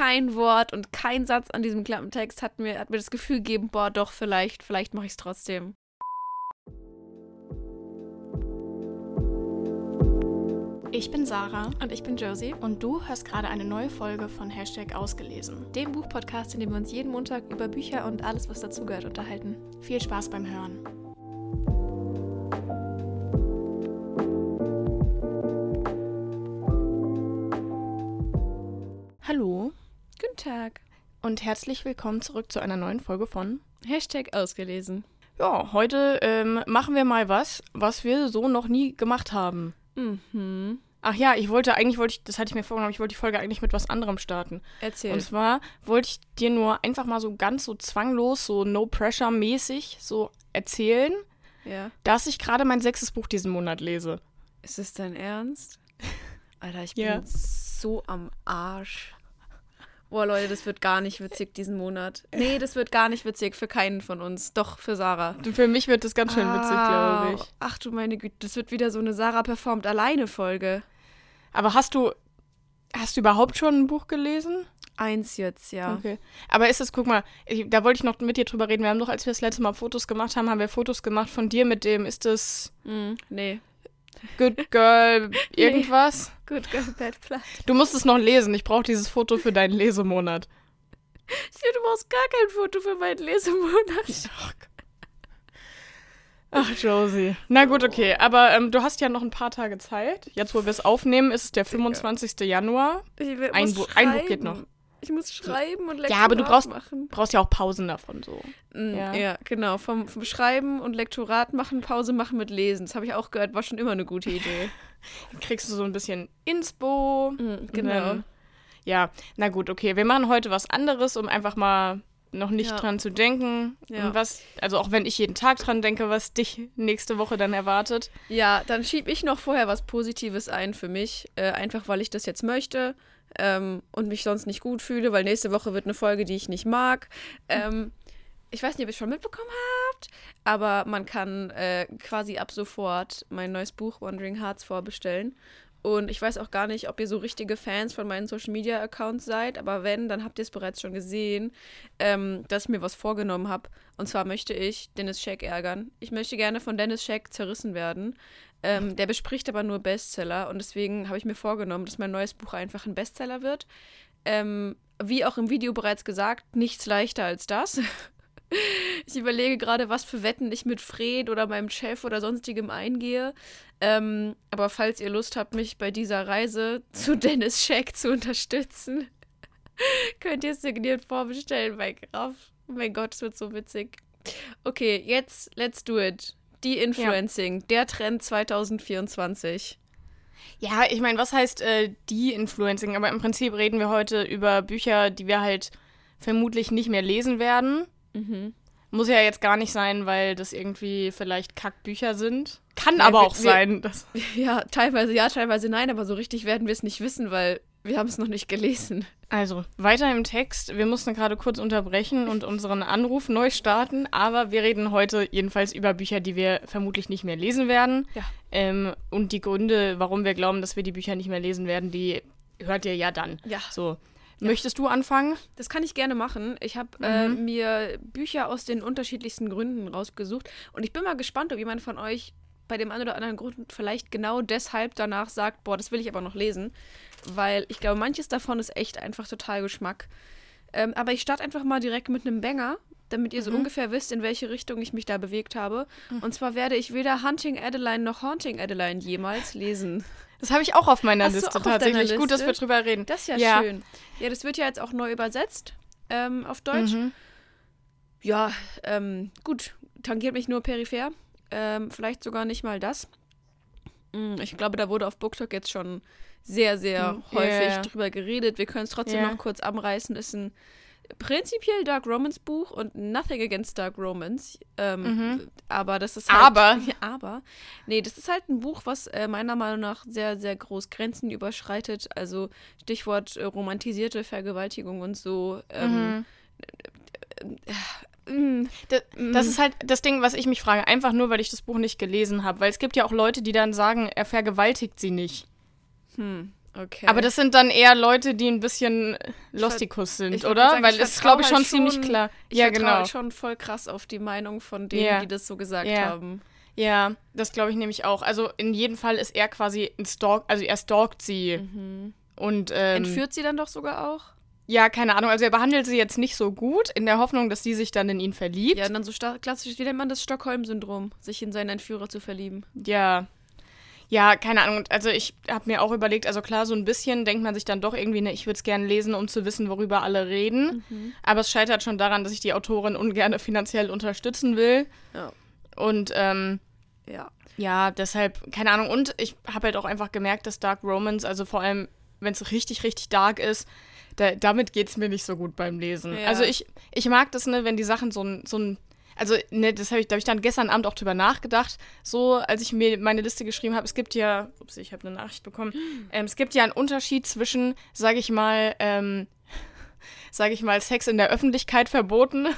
kein Wort und kein Satz an diesem Klappentext hat mir, hat mir das Gefühl gegeben, boah, doch, vielleicht, vielleicht mache ich es trotzdem. Ich bin Sarah Und ich bin Josie, und du hörst gerade eine neue Folge von Hashtag Ausgelesen. dem Buchpodcast, in dem wir uns jeden Montag über Bücher und alles, was dazugehört, unterhalten. Viel Spaß beim Hören. Hallo Tag. und herzlich willkommen zurück zu einer neuen Folge von. Hashtag ausgelesen. Ja, heute ähm, machen wir mal was, was wir so noch nie gemacht haben. Mhm. Ach ja, ich wollte eigentlich, wollte ich, das hatte ich mir vorgenommen, ich wollte die Folge eigentlich mit was anderem starten. Erzähl. Und zwar wollte ich dir nur einfach mal so ganz so zwanglos, so no-pressure-mäßig so erzählen, ja. dass ich gerade mein sechstes Buch diesen Monat lese. Ist es dein Ernst? Alter, ich Ja. bin so am Arsch. Boah, Leute, das wird gar nicht witzig diesen Monat. Nee, das wird gar nicht witzig für keinen von uns. Doch, für Sarah. Für mich wird das ganz schön witzig, glaube ich. Ah, Ach du meine Güte, das wird wieder so eine Sarah performt alleine Folge. Aber hast du, hast du überhaupt schon ein Buch gelesen? Eins jetzt, ja. Okay. Aber ist es, guck mal, ich, da wollte ich noch mit dir drüber reden. Wir haben doch, als wir das letzte Mal Fotos gemacht haben, haben wir Fotos gemacht von dir mit dem, ist das Mm, nee. Good Girl irgendwas? Gut, Bad Blood. Du musst es noch lesen. Ich brauche dieses Foto für deinen Lesemonat. Du brauchst gar kein Foto für meinen Lesemonat. Ach, Josie. Na gut, okay. Aber ähm, du hast ja noch ein paar Tage Zeit. Jetzt, wo wir es aufnehmen, ist es der 25. Januar. Ich Ein Bu- ein Buch geht schreiben. noch. Ich muss schreiben und Ja, aber du Lektorat brauchst- machen. Brauchst ja auch Pausen davon so. Mm, Ja. Ja. genau. Vom, vom Schreiben und Lektorat machen, Pause machen mit Lesen. Das habe ich auch gehört, war schon immer eine gute Idee. Dann kriegst du so ein bisschen Inspo. Mm, genau. Ähm, ja, na gut, okay. Wir machen heute was anderes, um einfach mal noch nicht Ja. dran zu denken. Ja. Und was, also auch wenn ich jeden Tag dran denke, was dich nächste Woche dann erwartet. Ja, dann schiebe ich noch vorher was Positives ein für mich. Äh, einfach, weil ich das jetzt möchte ähm, und mich sonst nicht gut fühle, weil nächste Woche wird eine Folge, die ich nicht mag. Ähm, ich weiß nicht, ob ihr es schon mitbekommen habt, aber man kann äh, quasi ab sofort mein neues Buch Wandering Hearts vorbestellen. Und ich weiß auch gar nicht, ob ihr so richtige Fans von meinen Social Media Accounts seid, aber wenn, dann habt ihr es bereits schon gesehen, ähm, dass ich mir was vorgenommen habe. Und zwar möchte ich Dennis Scheck ärgern. Ich möchte gerne von Dennis Scheck zerrissen werden. Ähm, der bespricht aber nur Bestseller und deswegen habe ich mir vorgenommen, dass mein neues Buch einfach ein Bestseller wird. Ähm, wie auch im Video bereits gesagt, nichts leichter als das. Ich überlege gerade, was für Wetten ich mit Fred oder meinem Chef oder sonstigem eingehe. Ähm, aber falls ihr Lust habt, mich bei dieser Reise zu Dennis Scheck zu unterstützen, könnt ihr es signiert vorbestellen bei Graf. Oh mein Gott, es wird so witzig. Okay, jetzt let's do it. Die Influencing, der Trend 2024. Ja, ich meine, was heißt äh, die Influencing? Aber im Prinzip reden wir heute über Bücher, die wir halt vermutlich nicht mehr lesen werden. Mhm. Muss ja jetzt gar nicht sein, weil das irgendwie vielleicht Kackbücher sind. Kann Ja, aber auch wir- sein. Dass, Ja, teilweise ja, teilweise nein, aber so richtig werden wir es nicht wissen, weil wir haben es noch nicht gelesen. also, weiter im Text. Wir mussten gerade kurz unterbrechen und unseren Anruf neu starten. Aber wir reden heute jedenfalls über Bücher, die wir vermutlich nicht mehr lesen werden. Ja. Ähm, und die Gründe, warum wir glauben, dass wir die Bücher nicht mehr lesen werden, die hört ihr ja dann. Ja. So. Möchtest du anfangen? Das kann ich gerne machen. Ich habe äh, Mhm. mir Bücher aus den unterschiedlichsten Gründen rausgesucht und ich bin mal gespannt, ob jemand von euch bei dem einen oder anderen Grund vielleicht genau deshalb danach sagt, boah, das will ich aber noch lesen, weil ich glaube, manches davon ist echt einfach total Geschmack. Ähm, aber ich starte einfach mal direkt mit einem Banger, damit ihr so Mhm. ungefähr wisst, in welche Richtung ich mich da bewegt habe. Und zwar werde ich weder Hunting Adeline noch Haunting Adeline jemals lesen. Das habe ich auch auf meiner du Liste deiner tatsächlich. Gut, dass Liste? wir drüber reden. Das ist ja, Ja. schön. Ja, das wird ja jetzt auch neu übersetzt ähm, auf Deutsch. Mhm. Ja, ähm, gut, tangiert mich nur peripher. Ähm, vielleicht sogar nicht mal das. Mm, Ich glaube, da wurde auf BookTok jetzt schon sehr, sehr Mm, häufig ja. drüber geredet. Wir können es trotzdem Ja. noch kurz anreißen. Ist ein prinzipiell Dark Romance Buch und nothing against Dark Romance. Ähm, Mhm. Aber das ist halt. Aber. Ja, aber. Nee, das ist halt ein Buch, was äh, meiner Meinung nach sehr, sehr groß Grenzen überschreitet. Also Stichwort äh, romantisierte Vergewaltigung und so. Ähm, Mhm. mm, Das, das Mhm. ist halt das Ding, was ich mich frage. Einfach nur, weil ich das Buch nicht gelesen habe. Weil es gibt ja auch Leute, die dann sagen, er vergewaltigt sie nicht. Hm. Okay. Aber das sind dann eher Leute, die ein bisschen Lostikus sind, oder? sagen, Weil es ist, glaube ich, halt schon ziemlich schon- klar. ich ja, genau. halt schon voll krass auf die Meinung von denen, Ja. die das so gesagt Ja. haben. Ja, das glaube ich nämlich auch. Also in jedem Fall ist er quasi ein Stalk, also er stalkt sie. Mhm. Und ähm, Entführt sie dann doch sogar auch? ja, keine Ahnung. Also er behandelt sie jetzt nicht so gut, in der Hoffnung, dass sie sich dann in ihn verliebt. Ja, und dann so klassisch, wie nennt man das Stockholm-Syndrom, sich in seinen Entführer zu verlieben. Ja. Ja, keine Ahnung. Also ich habe mir auch überlegt, also klar, so ein bisschen denkt man sich dann doch irgendwie, ne, ich würde es gerne lesen, um zu wissen, worüber alle reden. Mhm. Aber es scheitert schon daran, dass ich die Autorin ungern finanziell unterstützen will. Ja. Und ähm, Ja. ja, deshalb, keine Ahnung. Und ich habe halt auch einfach gemerkt, dass Dark Romance, also vor allem, wenn es richtig, richtig dark ist, da, damit geht es mir nicht so gut beim Lesen. Ja. Also ich, ich mag das, ne, wenn die Sachen so ein, so ein also, ne, das habe ich, da habe ich dann gestern Abend auch drüber nachgedacht, so als ich mir meine Liste geschrieben habe. Es gibt ja, ups, ich habe eine Nachricht bekommen. Ähm, es gibt ja einen Unterschied zwischen, sage ich mal, ähm, sage ich mal, Sex in der Öffentlichkeit verboten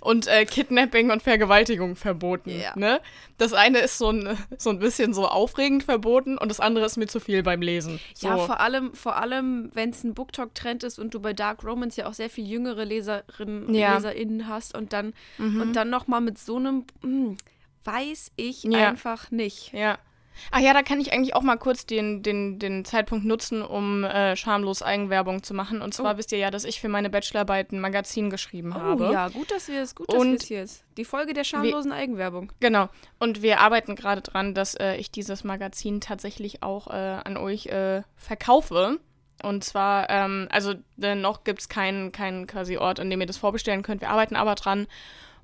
und äh, Kidnapping und Vergewaltigung verboten. Ja. Ne? Das eine ist so ein, so ein bisschen so aufregend verboten und das andere ist mir zu viel beim Lesen. So. Ja, vor allem, vor allem, wenn es ein BookTok-Trend ist und du bei Dark Romance ja auch sehr viel jüngere Leserinnen Ja. LeserInnen hast und dann, Mhm. und dann nochmal mit so einem, hm, weiß ich Ja. einfach nicht. Ja. Ach ja, da kann ich eigentlich auch mal kurz den, den, den Zeitpunkt nutzen, um äh, schamlos Eigenwerbung zu machen. Und zwar Oh. wisst ihr ja, dass ich für meine Bachelorarbeit ein Magazin geschrieben habe. Oh ja, gut, dass wir es, gut, dass wir es hier ist. Die Folge der schamlosen Eigenwerbung. Genau. Und wir arbeiten gerade dran, dass äh, ich dieses Magazin tatsächlich auch äh, an euch äh, verkaufe. Und zwar, ähm, also noch gibt es keinen keinen quasi Ort, an dem ihr das vorbestellen könnt. Wir arbeiten aber dran.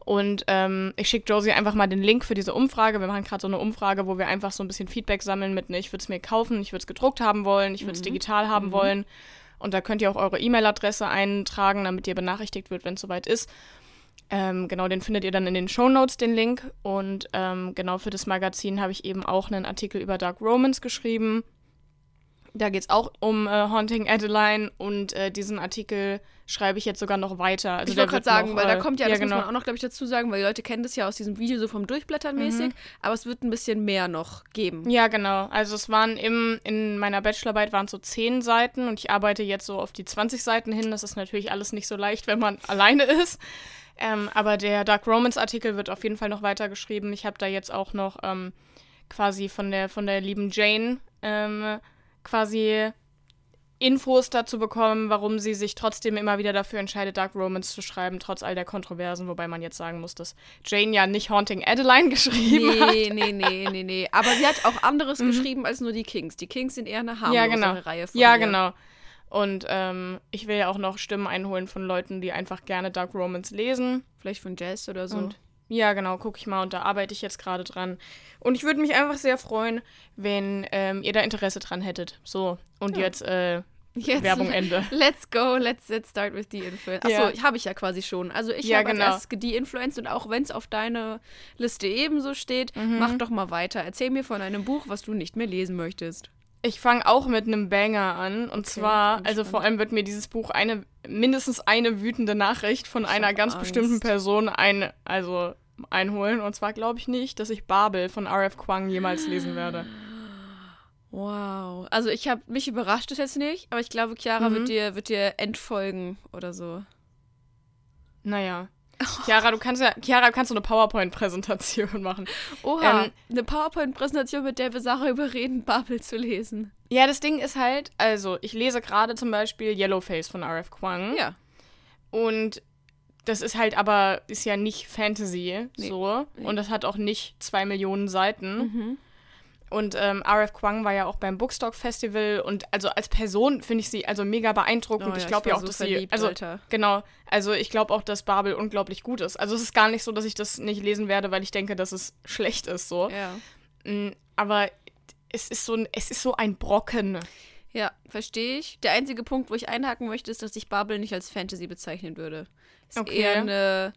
Und ähm, ich schicke Josie einfach mal den Link für diese Umfrage. Wir machen gerade so eine Umfrage, wo wir einfach so ein bisschen Feedback sammeln mit, ne, ich würde es mir kaufen, ich würde es gedruckt haben wollen, ich würde es digital haben wollen. Und da könnt ihr auch eure E-Mail-Adresse eintragen, damit ihr benachrichtigt wird, wenn es soweit ist. Ähm, genau, den findet ihr dann in den Show Notes, den Link. Und ähm, genau für das Magazin habe ich eben auch einen Artikel über Dark Romans geschrieben. Da geht es auch um äh, Haunting Adeline und äh, diesen Artikel schreibe ich jetzt sogar noch weiter. Also ich wollte gerade sagen, noch, weil da äh, kommt ja, das genau. muss man auch noch, glaube ich, dazu sagen, weil die Leute kennen das ja aus diesem Video so vom Durchblättern mäßig, aber es wird ein bisschen mehr noch geben. Ja, genau. Also es waren im, in meiner Bachelorarbeit waren so zehn Seiten und ich arbeite jetzt so auf die 20 Seiten hin. Das ist natürlich alles nicht so leicht, wenn man alleine ist. Ähm, aber der Dark Romance Artikel wird auf jeden Fall noch weitergeschrieben. Ich habe da jetzt auch noch ähm, quasi von der, von der lieben Jane ähm, quasi Infos dazu bekommen, warum sie sich trotzdem immer wieder dafür entscheidet, Dark Romance zu schreiben, trotz all der Kontroversen, wobei man jetzt sagen muss, dass Jane ja nicht Haunting Adeline geschrieben hat. Nee, nee, nee, nee, nee. Aber sie hat auch anderes geschrieben als nur die Kings. Die Kings sind eher eine harmlosere Mhm. Ja, genau. Reihe von Ja, ihr. genau. Und ähm, ich will ja auch noch Stimmen einholen von Leuten, die einfach gerne Dark Romance lesen. Vielleicht von Jazz oder so. Und ja, genau, gucke ich mal und da arbeite ich jetzt gerade dran. Und ich würde mich einfach sehr freuen, wenn ähm, ihr da Interesse dran hättet. So, und Ja. jetzt, äh, Jetzt, Werbung Ende. Let's go, let's, let's start with the influence. Ja. Achso, habe ich ja quasi schon. Also ich Ja, habe genau. als die Influence und auch wenn es auf deine Liste ebenso steht, Mhm. mach doch mal weiter. Erzähl mir von einem Buch, was du nicht mehr lesen möchtest. Ich fange auch mit einem Banger an. Und zwar, bin also vor allem wird mir dieses Buch eine, mindestens eine wütende Nachricht von einer hab ganz Angst. bestimmten Person ein, also einholen. Und zwar glaube ich nicht, dass ich Babel von R.F. Kwang jemals lesen werde. Wow. Also ich habe mich überrascht es jetzt nicht, aber ich glaube, Chiara Mhm. wird dir wird dir entfolgen oder so. Naja. Chiara, du kannst ja, Chiara, du kannst so eine PowerPoint-Präsentation machen. Oha, Ähm, eine PowerPoint-Präsentation, mit der wir Sarah überreden, Bubble zu lesen. Ja, das Ding ist halt, also ich lese gerade zum Beispiel Yellowface von R.F. Kwang. Ja. Und das ist halt aber, ist ja nicht Fantasy Nee. so. Nee. Und das hat auch nicht zwei Millionen Seiten. Mhm. Und ähm, R.F. Kwang war ja auch beim Bookstock Festival und also als Person finde ich sie also mega beeindruckend. Oh ich ja, glaube ich ja war auch, so dass verliebt, sie. Also Alter. genau, also ich glaube auch, dass Babel unglaublich gut ist. Also es ist gar nicht so, dass ich das nicht lesen werde, weil ich denke, dass es schlecht ist so. Ja. Mm, Aber es ist so ein, es ist so ein Brocken. Ja, verstehe ich. Der einzige Punkt, wo ich einhaken möchte, ist, dass ich Bubble nicht als Fantasy bezeichnen würde. Ist Okay. eher eine,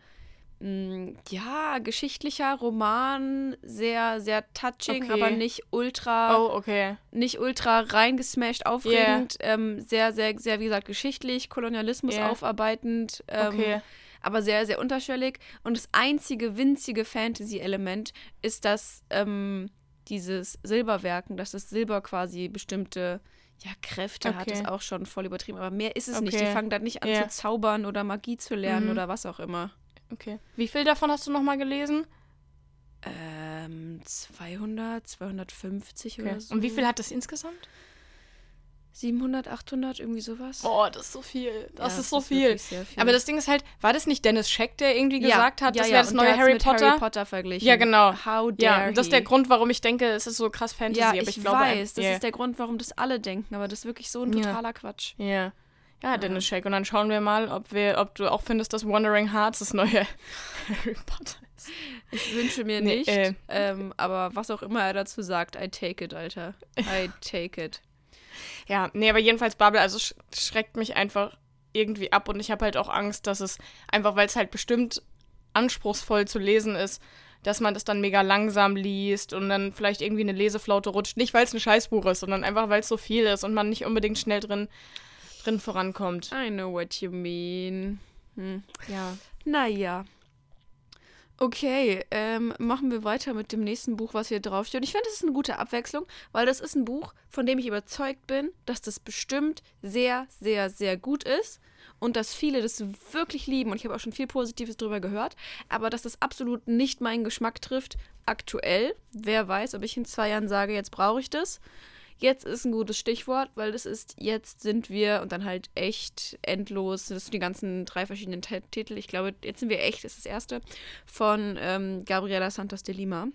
mh, ja, geschichtlicher Roman, sehr, sehr touching, Okay. aber nicht ultra, Oh, okay. nicht ultra reingesmashed, aufregend, ähm, sehr, sehr, sehr, wie gesagt, geschichtlich, Kolonialismus Yeah. aufarbeitend, ähm, Okay. aber sehr, sehr unterschwellig. Und das einzige winzige Fantasy-Element ist, dass ähm, dieses Silberwerken, dass das Silber quasi bestimmte Ja, Kräfte hat Okay. es auch schon voll übertrieben, aber mehr ist es nicht. Okay. Die fangen dann nicht an Ja. zu zaubern oder Magie zu lernen Mhm. oder was auch immer. Okay. Wie viel davon hast du nochmal gelesen? Ähm, 200, 250 Okay. oder so. Und wie viel hat das insgesamt? 700, 800, irgendwie sowas. Oh, das ist so viel. Das Ja, ist so ist viel. sehr viel. Aber das Ding ist halt, war das nicht Dennis Scheck, der irgendwie Ja, gesagt hat, ja, das ja, wäre das neue Harry Potter? Harry Potter verglichen. Ja, genau. How Ja, dare und das ist der. Grund, warum ich denke, es ist so krass Fantasy. Ja, aber ich, ich, glaube, weiß. Das ja. ist der Grund, warum das alle denken. Aber das ist wirklich so ein Ja. totaler Quatsch. Ja. Ja, Dennis Scheck. Und dann schauen wir mal, ob wir, ob du auch findest, dass Wandering Hearts das neue Harry Potter ist. Ich wünsche mir Nee, nicht. äh. Ähm, aber was auch immer er dazu sagt, I take it, Alter. I take it. Ja, nee, aber jedenfalls Bubble, also sch schreckt mich einfach irgendwie ab und ich habe halt auch Angst, dass es einfach, weil es halt bestimmt anspruchsvoll zu lesen ist, dass man das dann mega langsam liest und dann vielleicht irgendwie eine Leseflaute rutscht. Nicht, weil es ein Scheißbuch ist, sondern einfach, weil es so viel ist und man nicht unbedingt schnell drin, drin vorankommt. I know what you mean. Hm. Ja. Naja. Okay, ähm, machen wir weiter mit dem nächsten Buch, was hier draufsteht. Und ich finde, das ist eine gute Abwechslung, weil das ist ein Buch, von dem ich überzeugt bin, dass das bestimmt sehr, sehr, sehr gut ist und dass viele das wirklich lieben. Und ich habe auch schon viel Positives darüber gehört, aber dass das absolut nicht meinen Geschmack trifft aktuell. Wer weiß, ob ich in zwei Jahren sage, jetzt brauche ich das. Jetzt ist ein gutes Stichwort, weil das ist, jetzt sind wir und dann halt echt endlos. Das sind die ganzen drei verschiedenen T Titel. Ich glaube, jetzt sind wir echt, das ist das erste, von ähm, Gabriela Santos de Lima.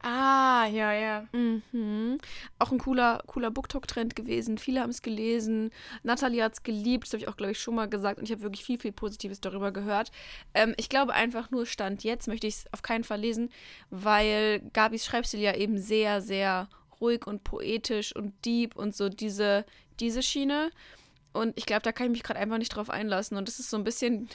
Ah, ja, ja. Mhm. Auch ein cooler, cooler Booktalk-Trend gewesen. Viele haben es gelesen. Natalie hat es geliebt. Das habe ich auch, glaube ich, schon mal gesagt. Und ich habe wirklich viel, viel Positives darüber gehört. Ähm, ich glaube einfach nur, Stand jetzt möchte ich es auf keinen Fall lesen, weil Gabis Schreibstil ja eben sehr, sehr ruhig und poetisch und deep und so diese, diese Schiene. Und ich glaube, da kann ich mich gerade einfach nicht drauf einlassen. Und das ist so ein bisschen,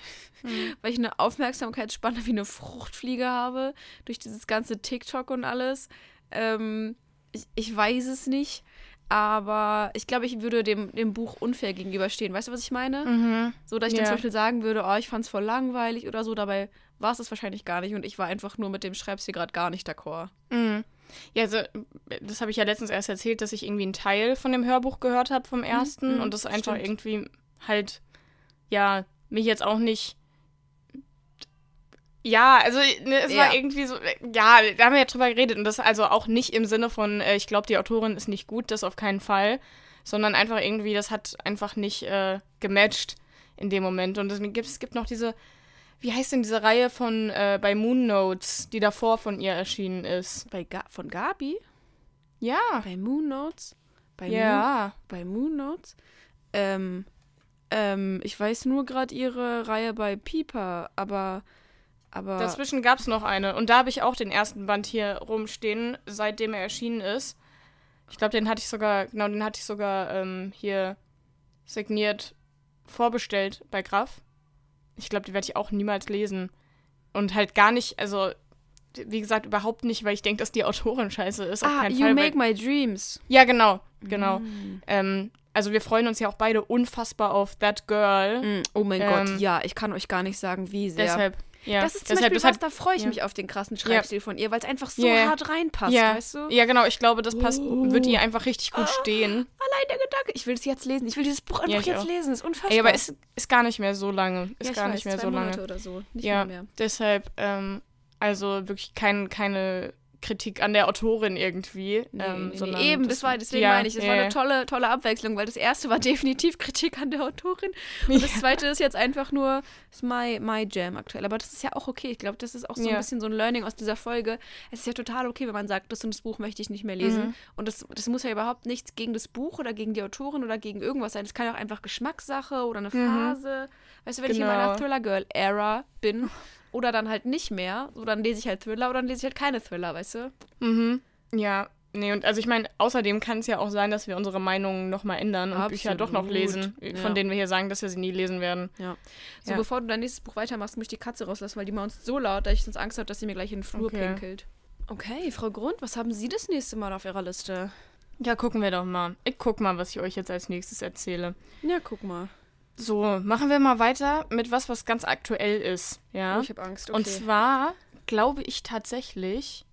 weil ich eine Aufmerksamkeitsspanne wie eine Fruchtfliege habe, durch dieses ganze TikTok und alles. Ähm, ich, ich weiß es nicht, aber ich glaube, ich würde dem, dem Buch unfair gegenüberstehen. Weißt du, was ich meine? Mhm. So, dass ich dann Ja. zum Beispiel sagen würde, oh, ich fand es voll langweilig oder so. Dabei war es das wahrscheinlich gar nicht. Und ich war einfach nur mit dem Schreibstil gerade gar nicht d'accord. Mhm. Ja, also, das habe ich ja letztens erst erzählt, dass ich irgendwie einen Teil von dem Hörbuch gehört habe vom ersten mhm, und das einfach stimmt. irgendwie halt, ja, mich jetzt auch nicht. Ja, also ne, es war Ja. irgendwie so, ja, da haben wir ja drüber geredet und das also auch nicht im Sinne von, äh, ich glaube, die Autorin ist nicht gut, das auf keinen Fall, sondern einfach irgendwie, das hat einfach nicht äh, gematcht in dem Moment. Und es gibt, es gibt noch diese, wie heißt denn diese Reihe von äh, bei Moon Notes, die davor von ihr erschienen ist? Bei Ga von Gabi? Ja. Bei Moon Notes? Bei Moon, Ja. bei Moon Notes? Ähm, ähm, ich weiß nur gerade ihre Reihe bei Piper, aber. Aber. Dazwischen gab es noch eine. Und da habe ich auch den ersten Band hier rumstehen, seitdem er erschienen ist. Ich glaube, den hatte ich sogar, genau, den hatte ich sogar ähm, hier signiert vorbestellt bei Graf. Ich glaube, die werde ich auch niemals lesen. Und halt gar nicht, also, wie gesagt, überhaupt nicht, weil ich denke, dass die Autorin scheiße ist. Ah, You Fall. Make My Dreams. ja, genau, genau. Mm. Ähm, also wir freuen uns ja auch beide unfassbar auf That Girl. Mm, Oh mein Ähm, Gott, ja, ich kann euch gar nicht sagen, wie sehr. Deshalb, ja. das ist zum deshalb, Beispiel das hat- was, da freue ich ja. mich auf den krassen Schreibstil von ihr, weil es einfach so hart reinpasst, ja, weißt du? ja, genau. Ich glaube, das passt, Oh. wird ihr einfach richtig gut Ah. stehen. Allein der Gedanke, ich will es jetzt lesen. Ich will dieses Buch einfach jetzt auch. lesen. Das ist unfassbar. Ey, aber ist, ist gar nicht mehr so lange. Ist gar weiß, nicht mehr zwei so Monate lange. oder so. Nicht ja, mehr. deshalb, ähm, also wirklich kein, keine Kritik an der Autorin irgendwie. Nee, ähm, nee, sondern eben, das war, deswegen ja, meine ich, das war ja, eine tolle, tolle Abwechslung, weil das erste war definitiv Kritik an der Autorin und das zweite ist jetzt einfach nur ist my, my Jam aktuell. Aber das ist ja auch okay. Ich glaube, das ist auch so ein Ja. bisschen so ein Learning aus dieser Folge. Es ist ja total okay, wenn man sagt, das und das Buch möchte ich nicht mehr lesen. Mhm. Und das, das muss ja überhaupt nichts gegen das Buch oder gegen die Autorin oder gegen irgendwas sein. Es kann ja auch einfach Geschmackssache oder eine Phase. Weißt du, wenn ich in meiner Mhm. Genau. Thriller-Girl-Era bin oder dann halt nicht mehr, so dann lese ich halt Thriller oder dann lese ich halt keine Thriller, weißt du? Mhm. Ja. Nee, und also ich meine, außerdem kann es ja auch sein, dass wir unsere Meinungen nochmal ändern und Bücher doch noch Absolut. lesen, Ja. von denen wir hier sagen, dass wir sie nie lesen werden. Ja. So, Ja. bevor du dein nächstes Buch weitermachst, muss ich die Katze rauslassen, weil die maunzt so laut, dass ich sonst Angst habe, dass sie mir gleich in den Flur Okay. pinkelt. Okay, Frau Grund, was haben Sie das nächste Mal auf Ihrer Liste? Ja, gucken wir doch mal. Ich guck mal, was ich euch jetzt als nächstes erzähle. Ja, guck mal. So, machen wir mal weiter mit was, was ganz aktuell ist. Ja. Oh, ich habe Angst. Okay. Und zwar glaube ich tatsächlich,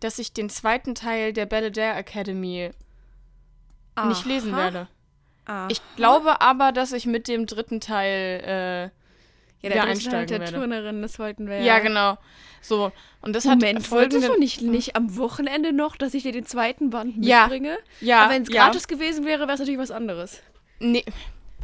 dass ich den zweiten Teil der Belvedere Academy nicht lesen Aha. werde. Aha. Ich glaube aber, dass ich mit dem dritten Teil äh, ja, der einsteigen der werde. Turnerin, das wollten wir ja. ja. genau. So und das Moment, hat wolltest folgenden du nicht, nicht am Wochenende noch, dass ich dir den zweiten Band Ja. mitbringe? ja, Aber wenn es ja. gratis gewesen wäre, wäre es natürlich was anderes. Nee,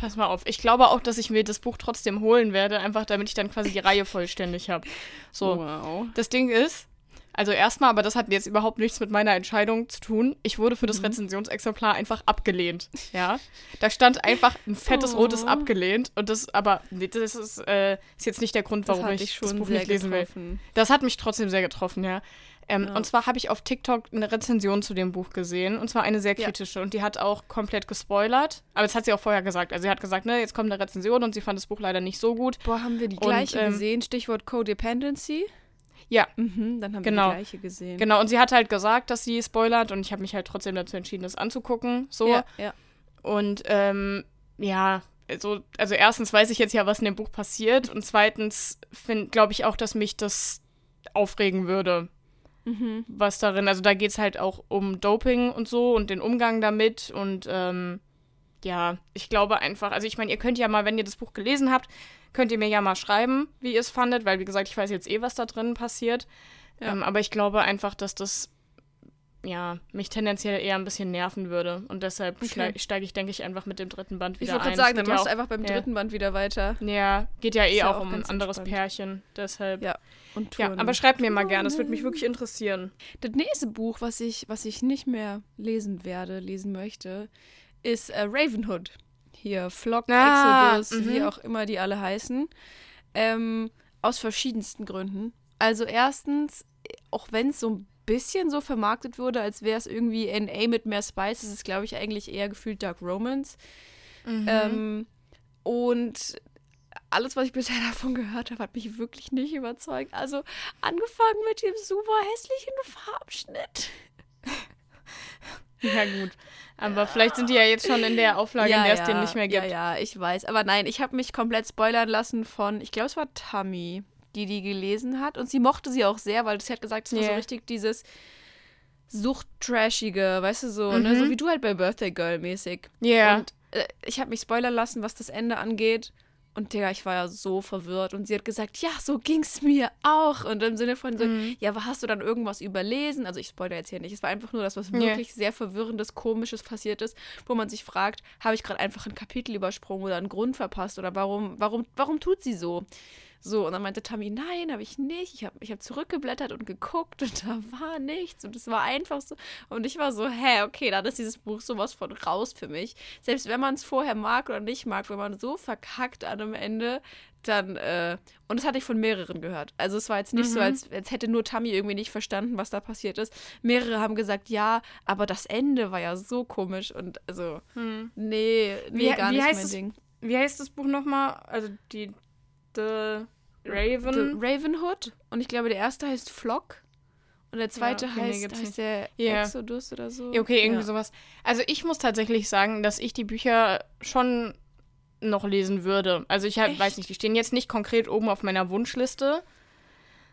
pass mal auf. Ich glaube auch, dass ich mir das Buch trotzdem holen werde, einfach damit ich dann quasi die Reihe vollständig habe. So, Wow. das Ding ist, also erstmal, aber das hat jetzt überhaupt nichts mit meiner Entscheidung zu tun. Ich wurde für das Mhm. Rezensionsexemplar einfach abgelehnt. Ja, da stand einfach ein fettes Oh. rotes abgelehnt und das, aber nee, das ist, äh, ist jetzt nicht der Grund, warum ich das Buch nicht lesen will. getroffen. Das hat mich trotzdem sehr getroffen, ja. Ähm, Ja. Und zwar habe ich auf TikTok eine Rezension zu dem Buch gesehen, und zwar eine sehr Ja. kritische. Und die hat auch komplett gespoilert. Aber das hat sie auch vorher gesagt. Also sie hat gesagt, ne, jetzt kommt eine Rezension und sie fand das Buch leider nicht so gut. Boah, haben wir die Und, gleiche ähm, gesehen? Stichwort Codependency. Ja, Mhm, dann haben Genau. wir die gleiche gesehen. genau. Und sie hat halt gesagt, dass sie spoilert und ich habe mich halt trotzdem dazu entschieden, das anzugucken. So. Ja, ja. Und ähm, ja, also, also erstens weiß ich jetzt ja, was in dem Buch passiert. Und zweitens glaube ich auch, dass mich das aufregen würde. Mhm. was darin, also da geht es halt auch um Doping und so und den Umgang damit und ähm, ja, ich glaube einfach, also ich meine, ihr könnt ja mal, wenn ihr das Buch gelesen habt, könnt ihr mir ja mal schreiben, wie ihr es fandet, weil wie gesagt, ich weiß jetzt eh, was da drin passiert. Ja. Ähm, aber ich glaube einfach, dass das ja, mich tendenziell eher ein bisschen nerven würde. Und deshalb Okay. steige steig ich, denke ich, einfach mit dem dritten Band Ich wieder wollte ein. gerade sagen, Es dann ja machst du einfach beim ja. dritten Band wieder weiter. Ja, geht ja eh ja auch, auch um ein anderes entspannt. Pärchen. Deshalb. Ja. Und Ja, aber schreibt mir mal gerne, das würde mich wirklich interessieren. Das nächste Buch, was ich, was ich nicht mehr lesen werde, lesen möchte, ist äh, Ravenhood. Hier, Flock, Ah, Exodus, wie mhm. auch immer die alle heißen. Ähm, aus verschiedensten Gründen. Also erstens, auch wenn es so ein bisschen so vermarktet wurde, als wäre es irgendwie NA mit mehr Spice, ist es, glaube ich, eigentlich eher gefühlt Dark Romance. Mhm. Ähm, und alles, was ich bisher davon gehört habe, hat mich wirklich nicht überzeugt. Also angefangen mit dem super hässlichen Farbschnitt. Ja, gut. Aber vielleicht sind die ja jetzt schon in der Auflage, in der es den nicht mehr gibt. Ja, ja, ich weiß. Aber nein, ich habe mich komplett spoilern lassen von, ich glaube, es war Tammy, die die gelesen hat. Und sie mochte sie auch sehr, weil sie hat gesagt, es war so richtig dieses Sucht-Trashige, weißt du, so, ne? So Mhm. wie du halt bei Birthday Girl mäßig. Ja. Und äh, ich habe mich spoilern lassen, was das Ende angeht. Und Digga, ich war ja so verwirrt. Und sie hat gesagt, ja, so ging's mir auch. Und im Sinne von so, Mhm. ja, hast du dann irgendwas überlesen? Also ich spoilere jetzt hier nicht. Es war einfach nur das, was wirklich sehr verwirrendes, komisches passiert ist, wo man sich fragt, habe ich gerade einfach ein Kapitel übersprungen oder einen Grund verpasst? Oder warum, warum, warum tut sie so? So, und dann meinte Tammy, nein, habe ich nicht. Ich habe ich hab zurückgeblättert und geguckt und da war nichts. Und es war einfach so. Und ich war so, hä, okay, dann ist dieses Buch sowas von raus für mich. Selbst wenn man es vorher mag oder nicht mag, wenn man so verkackt an einem Ende, dann, äh, und das hatte ich von mehreren gehört. Also es war jetzt nicht so, Mhm. als, als hätte nur Tammy irgendwie nicht verstanden, was da passiert ist. Mehrere haben gesagt, ja, aber das Ende war ja so komisch und also, Hm. nee, nee, Wie- gar wie nicht heißt mein es? Ding. Wie heißt das Buch nochmal? Also die The The Raven. Ravenhood und ich glaube, der erste heißt Flock und der zweite nee, heißt, heißt der Ja. Exodus oder so. Ja, okay, irgendwie Ja. sowas. Also ich muss tatsächlich sagen, dass ich die Bücher schon noch lesen würde. Also ich hab, weiß nicht, die stehen jetzt nicht konkret oben auf meiner Wunschliste,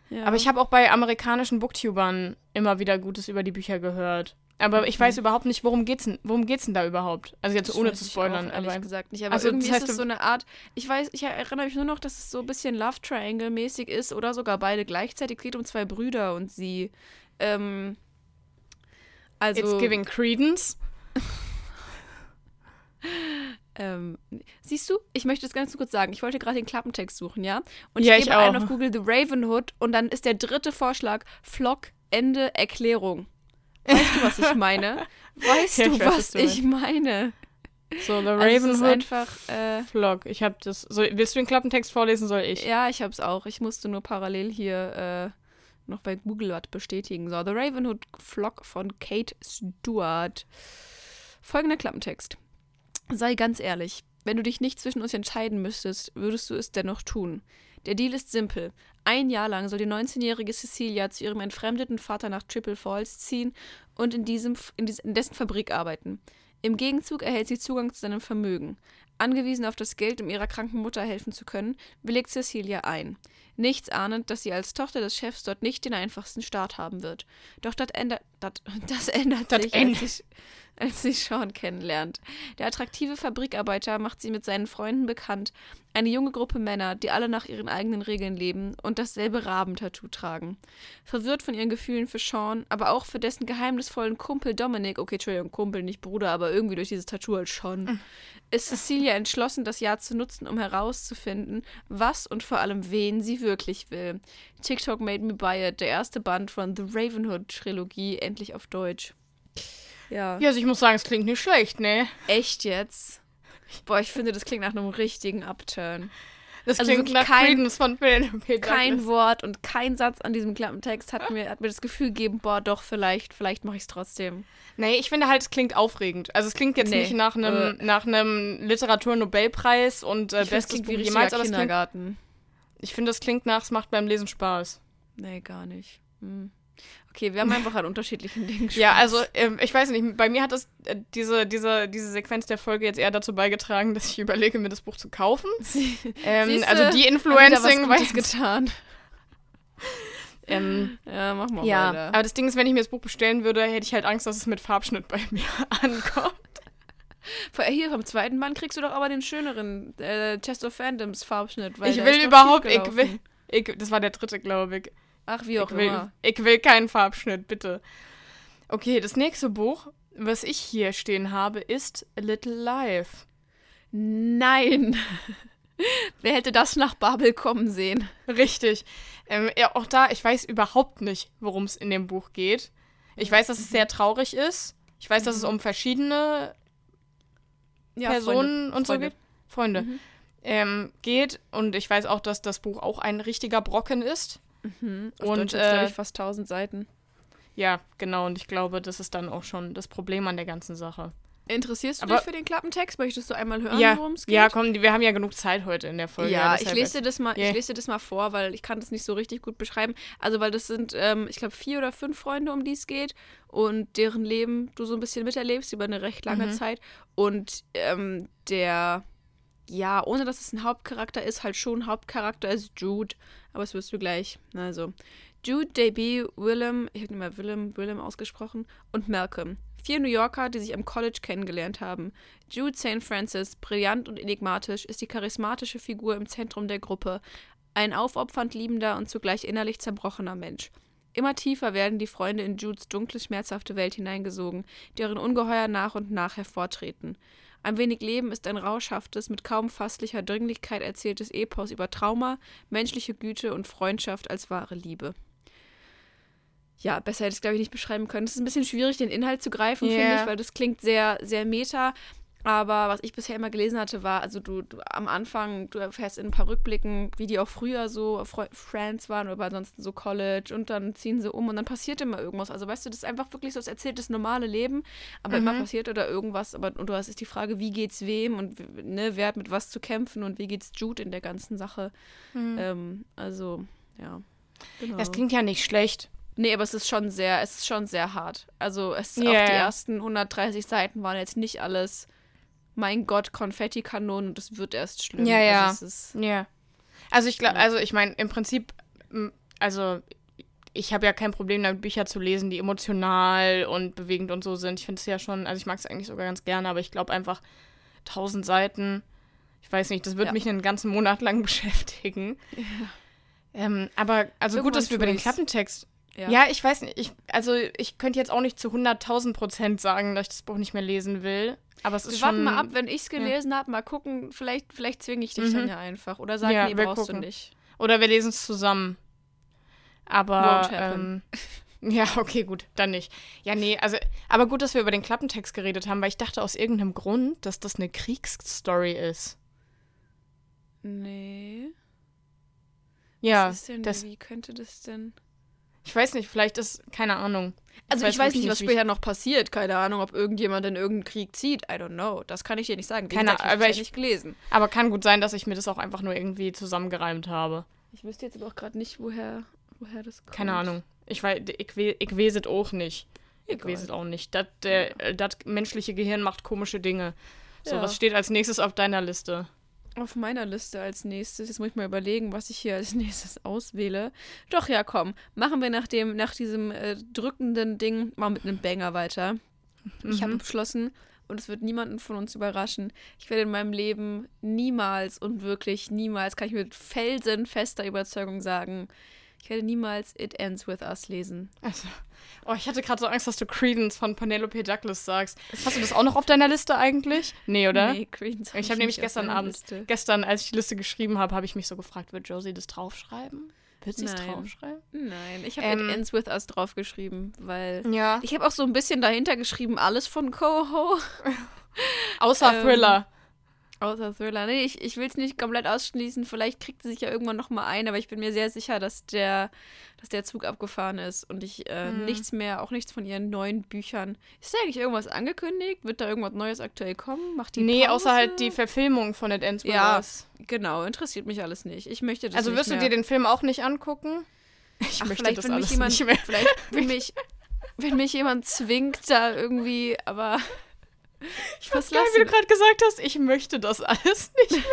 Ja. aber ich habe auch bei amerikanischen Booktubern immer wieder Gutes über die Bücher gehört. Aber ich Mhm. weiß überhaupt nicht, worum geht's denn, worum geht's denn da überhaupt? Also jetzt Das ohne zu ich spoilern, Auch, ehrlich aber gesagt nicht. Aber Also, irgendwie das heißt, ist es so eine Art. Ich weiß, ich erinnere mich nur noch, dass es so ein bisschen Love Triangle mäßig ist oder sogar beide gleichzeitig. Es geht um zwei Brüder und sie. Ähm, also. it's giving credence. Ähm, siehst du, ich möchte das ganz kurz sagen. Ich wollte gerade den Klappentext suchen, ja? Und Ja, ich ich gebe ein auch. auf Google The Ravenhood und dann ist der dritte Vorschlag Flock, Ende, Erklärung. Weißt du, was ich meine? Weißt Ja, du, ich weiß, was was du ich meine? So, The Also Ravenhood einfach. Äh, Vlog. Ich habe das. So, willst du den Klappentext vorlesen, soll ich? Ja, ich hab's auch. Ich musste nur parallel hier äh, noch bei Google was bestätigen. So, The Ravenhood Flock von Kate Stewart. Folgender Klappentext. Sei ganz ehrlich, wenn du dich nicht zwischen uns entscheiden müsstest, würdest du es dennoch tun. Der Deal ist simpel. Ein Jahr lang soll die 19-jährige Cecilia zu ihrem entfremdeten Vater nach Triple Falls ziehen und in, diesem, in, dies, in dessen Fabrik arbeiten. Im Gegenzug erhält sie Zugang zu seinem Vermögen. Angewiesen auf das Geld, um ihrer kranken Mutter helfen zu können, willigt Cecilia ein. Nichts ahnend, dass sie als Tochter des Chefs dort nicht den einfachsten Start haben wird. Doch das ändert, dat, das ändert Das sich, ändert- als, als sie Sean kennenlernt. Der attraktive Fabrikarbeiter macht sie mit seinen Freunden bekannt. Eine junge Gruppe Männer, die alle nach ihren eigenen Regeln leben und dasselbe Rabentattoo tragen. Verwirrt von ihren Gefühlen für Sean, aber auch für dessen geheimnisvollen Kumpel Dominic, okay, Entschuldigung, Kumpel, nicht Bruder, aber irgendwie durch dieses Tattoo als Sean, ist Cecilia entschlossen, das Jahr zu nutzen, um herauszufinden, was und vor allem wen sie wirklich will. TikTok Made Me Buy It, der erste Band von The Ravenhood-Trilogie, endlich auf Deutsch. Ja. Ja, also ich muss sagen, es klingt nicht schlecht, ne? Echt jetzt? Boah, ich finde, das klingt nach einem richtigen Upturn. Das Also klingt nach kein- von Penelope Kein. Wort und kein Satz an diesem Klappentext hat mir, hat mir das Gefühl gegeben, boah, doch, vielleicht, vielleicht mache ich es trotzdem. Nee, ich finde halt, es klingt aufregend. Also es klingt jetzt Nee. nicht nach einem nach einem Literaturnobelpreis und äh, bestes Buch jemals, aber es klingt, Kindergarten. ich finde, es klingt nach, es macht beim Lesen Spaß. Nee, gar nicht. Hm. Okay, wir haben einfach an unterschiedlichen Dingen Ja, Spaß. also ähm, ich weiß nicht, bei mir hat das äh, diese, diese, diese Sequenz der Folge jetzt eher dazu beigetragen, dass ich überlege, mir das Buch zu kaufen. Ähm, Siehste, also die Influencing, was Gutes getan. ähm, Ja, mach mal ja, weiter. aber das Ding ist, wenn ich mir das Buch bestellen würde, hätte ich halt Angst, dass es mit Farbschnitt bei mir ankommt. Vor- Hier vom zweiten Band kriegst du doch aber den schöneren äh, Chest of Fandoms Farbschnitt. Weil ich will überhaupt, ich will, ich, das war der dritte, glaube ich. Ach, wie auch Ich will, immer. ich will keinen Farbschnitt, bitte. Okay, das nächste Buch, was ich hier stehen habe, ist A Little Life. Nein. Wer hätte das nach Babel kommen sehen? Richtig. Ähm, ja, auch da, ich weiß überhaupt nicht, worum es in dem Buch geht. Ich weiß, dass es sehr traurig ist. Ich weiß, dass es um verschiedene Ja, Personen und so Freunde. geht. Freunde. Mhm. Ähm, geht. Und ich weiß auch, dass das Buch auch ein richtiger Brocken ist. Mhm. Auf Und, Deutsch jetzt, glaube äh, ich, fast 1000 Seiten. Ja, genau. Und ich glaube, das ist dann auch schon das Problem an der ganzen Sache. Interessierst du aber- dich für den Klappentext? Möchtest du einmal hören, ja, worum es geht? ja, komm, wir haben ja genug Zeit heute in der Folge. Ja, ich deshalb- lese, dir das mal, Yeah. ich lese dir das mal vor, weil ich kann das nicht so richtig gut beschreiben. Also, weil das sind, ähm, ich glaube, vier oder fünf Freunde, um die es geht und deren Leben du so ein bisschen miterlebst über eine recht lange Mhm. Zeit. Und ähm, der, ja, ohne dass es ein Hauptcharakter ist, halt schon Hauptcharakter ist Jude. Aber das wirst du gleich. Also, Jude, JB, Willem, ich habe nicht mal Willem, Willem ausgesprochen, und Malcolm. Vier New Yorker, die sich am College kennengelernt haben. Jude St. Francis, brillant und enigmatisch, ist die charismatische Figur im Zentrum der Gruppe. Ein aufopfernd liebender und zugleich innerlich zerbrochener Mensch. Immer tiefer werden die Freunde in Judes dunkle, schmerzhafte Welt hineingesogen, deren Ungeheuer nach und nach hervortreten. Ein wenig Leben ist ein rauschhaftes, mit kaum fasslicher Dringlichkeit erzähltes Epos über Trauma, menschliche Güte und Freundschaft als wahre Liebe. Ja, besser hätte ich es, glaube ich, nicht beschreiben können. Es ist ein bisschen schwierig, den Inhalt zu greifen, finde Ja. ich, weil das klingt sehr, sehr meta. Aber was ich bisher immer gelesen hatte, war, also du, du am Anfang, du erfährst in ein paar Rückblicken, wie die auch früher so Fre Friends waren oder ansonsten so College und dann ziehen sie um und dann passiert immer irgendwas. Also weißt du, das ist einfach wirklich so, es erzählt das normale Leben, aber immer Mhm. passiert oder irgendwas. Aber und du hast ist die Frage, wie geht's wem und ne, wer hat mit was zu kämpfen und wie geht's Jude in der ganzen Sache. Ähm, also, ja. Genau. Das klingt ja nicht schlecht. Nee, aber es ist schon sehr, es ist schon sehr hart. Also es Ja, auch die ersten 130 Seiten waren jetzt nicht alles, mein Gott, Konfettikanonen und es wird erst schlimm. Ja, ja. Also es ist, Ja. Also ich glaube, Ja. also ich meine, im Prinzip, also ich habe ja kein Problem damit, Bücher zu lesen, die emotional und bewegend und so sind. Ich finde es ja schon, also ich mag es eigentlich sogar ganz gerne, aber ich glaube einfach, tausend Seiten, ich weiß nicht, das wird Ja. mich einen ganzen Monat lang beschäftigen. Ähm, aber, also gut, Irgendwann dass wir über den. Klappentext. Ja. Ja. ich weiß nicht, ich, also ich könnte jetzt auch nicht zu 100.000 Prozent sagen, dass ich das Buch nicht mehr lesen will. Aber es ist Wir schon. warten mal ab, wenn ich es gelesen habe, mal gucken, vielleicht, vielleicht zwinge ich dich Mhm. dann ja einfach. Oder sag, Ja, nee, wir brauchst gucken. du nicht. Oder wir lesen es zusammen. Aber. Ähm, ja, okay, gut, dann nicht. Ja, nee, also, aber gut, dass wir über den Klappentext geredet haben, weil ich dachte aus irgendeinem Grund, dass das eine Kriegsstory ist. Nee. Ja, Was ist denn, das, wie könnte das denn? Ich weiß nicht, vielleicht ist, keine Ahnung. Also weiß ich weiß nicht, was später noch passiert. Keine Ahnung, ob irgendjemand in irgendeinen Krieg zieht. I don't know. Das kann ich dir nicht sagen. Wie Keine ich Ahnung, habe aber ja ich- nicht gelesen. Aber kann gut sein, dass ich mir das auch einfach nur irgendwie zusammengereimt habe. Ich wüsste jetzt aber auch gerade nicht, woher, woher das kommt. Keine Ahnung. Ich weiß, ich, we- ich weiß es auch nicht. Ich weiß es auch nicht. Das äh, das menschliche Gehirn macht komische Dinge. So, Ja. was steht als nächstes auf deiner Liste? Auf meiner Liste als nächstes, jetzt muss ich mal überlegen, was ich hier als nächstes auswähle. Doch, ja, komm, machen wir nach, dem, nach diesem äh, drückenden Ding mal mit einem Banger weiter. Ich habe Mhm. beschlossen, und es wird niemanden von uns überraschen, ich werde in meinem Leben niemals und wirklich niemals, kann ich mit felsenfester Überzeugung sagen, ich werde niemals It Ends With Us lesen. Also, oh, ich hatte gerade so Angst, dass du Credence von Penelope Douglas sagst. Hast du das auch noch auf deiner Liste eigentlich? Nee, oder? Nee, Credence Ich habe nämlich gestern Abend, Liste. gestern, als ich die Liste geschrieben habe, habe ich mich so gefragt, wird Josie das draufschreiben? Wird sie es draufschreiben? Nein, ich habe Ähm, It Ends With Us draufgeschrieben, weil... Ja. Ich habe auch so ein bisschen dahinter geschrieben, alles von Coho. Außer ähm, Thriller. Außer Thriller. Nee, ich, ich will es nicht komplett ausschließen. Vielleicht kriegt sie sich ja irgendwann noch mal ein, aber ich bin mir sehr sicher, dass der, dass der Zug abgefahren ist und ich äh, Mhm. nichts mehr, auch nichts von ihren neuen Büchern. Ist da eigentlich irgendwas angekündigt? Wird da irgendwas Neues aktuell kommen? Macht die Nee, Pause? außer halt die Verfilmung von It Ends With Ja, Us. genau. Interessiert mich alles nicht. Ich möchte das Also wirst du dir den Film auch nicht angucken? Ich Ach, möchte vielleicht, das wenn alles jemand, nicht mehr. vielleicht, wenn mich, wenn mich jemand zwingt, da irgendwie, aber ich Was geil, wie du gerade gesagt hast, ich möchte das alles nicht mehr.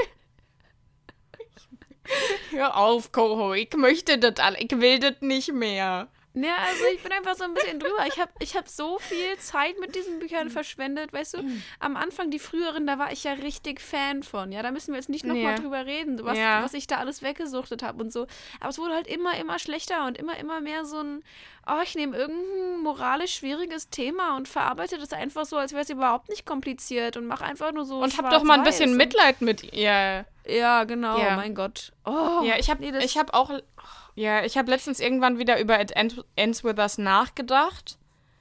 Hör auf, Coho, ich möchte das alles, ich will das nicht mehr. Ja, also ich bin einfach so ein bisschen drüber. Ich habe ich hab so viel Zeit mit diesen. Büchern verschwendet. Weißt du, am Anfang die früheren, da war ich ja richtig Fan von. Ja, da müssen wir jetzt nicht nochmal Nee. drüber reden, was, Ja. was ich da alles weggesuchtet habe und so. Aber es wurde halt immer, immer schlechter und immer, immer mehr so ein, oh, ich nehme irgendein moralisch schwieriges Thema und verarbeite das einfach so, als wäre es überhaupt nicht kompliziert und mache einfach nur so. Und hab doch mal ein bisschen Mitleid mit ihr. Ja, genau, Ja. mein Gott. Oh, Ja, ich habe nee, das- ich hab auch, ja, ich habe letztens irgendwann wieder über It End- Ends With Us nachgedacht.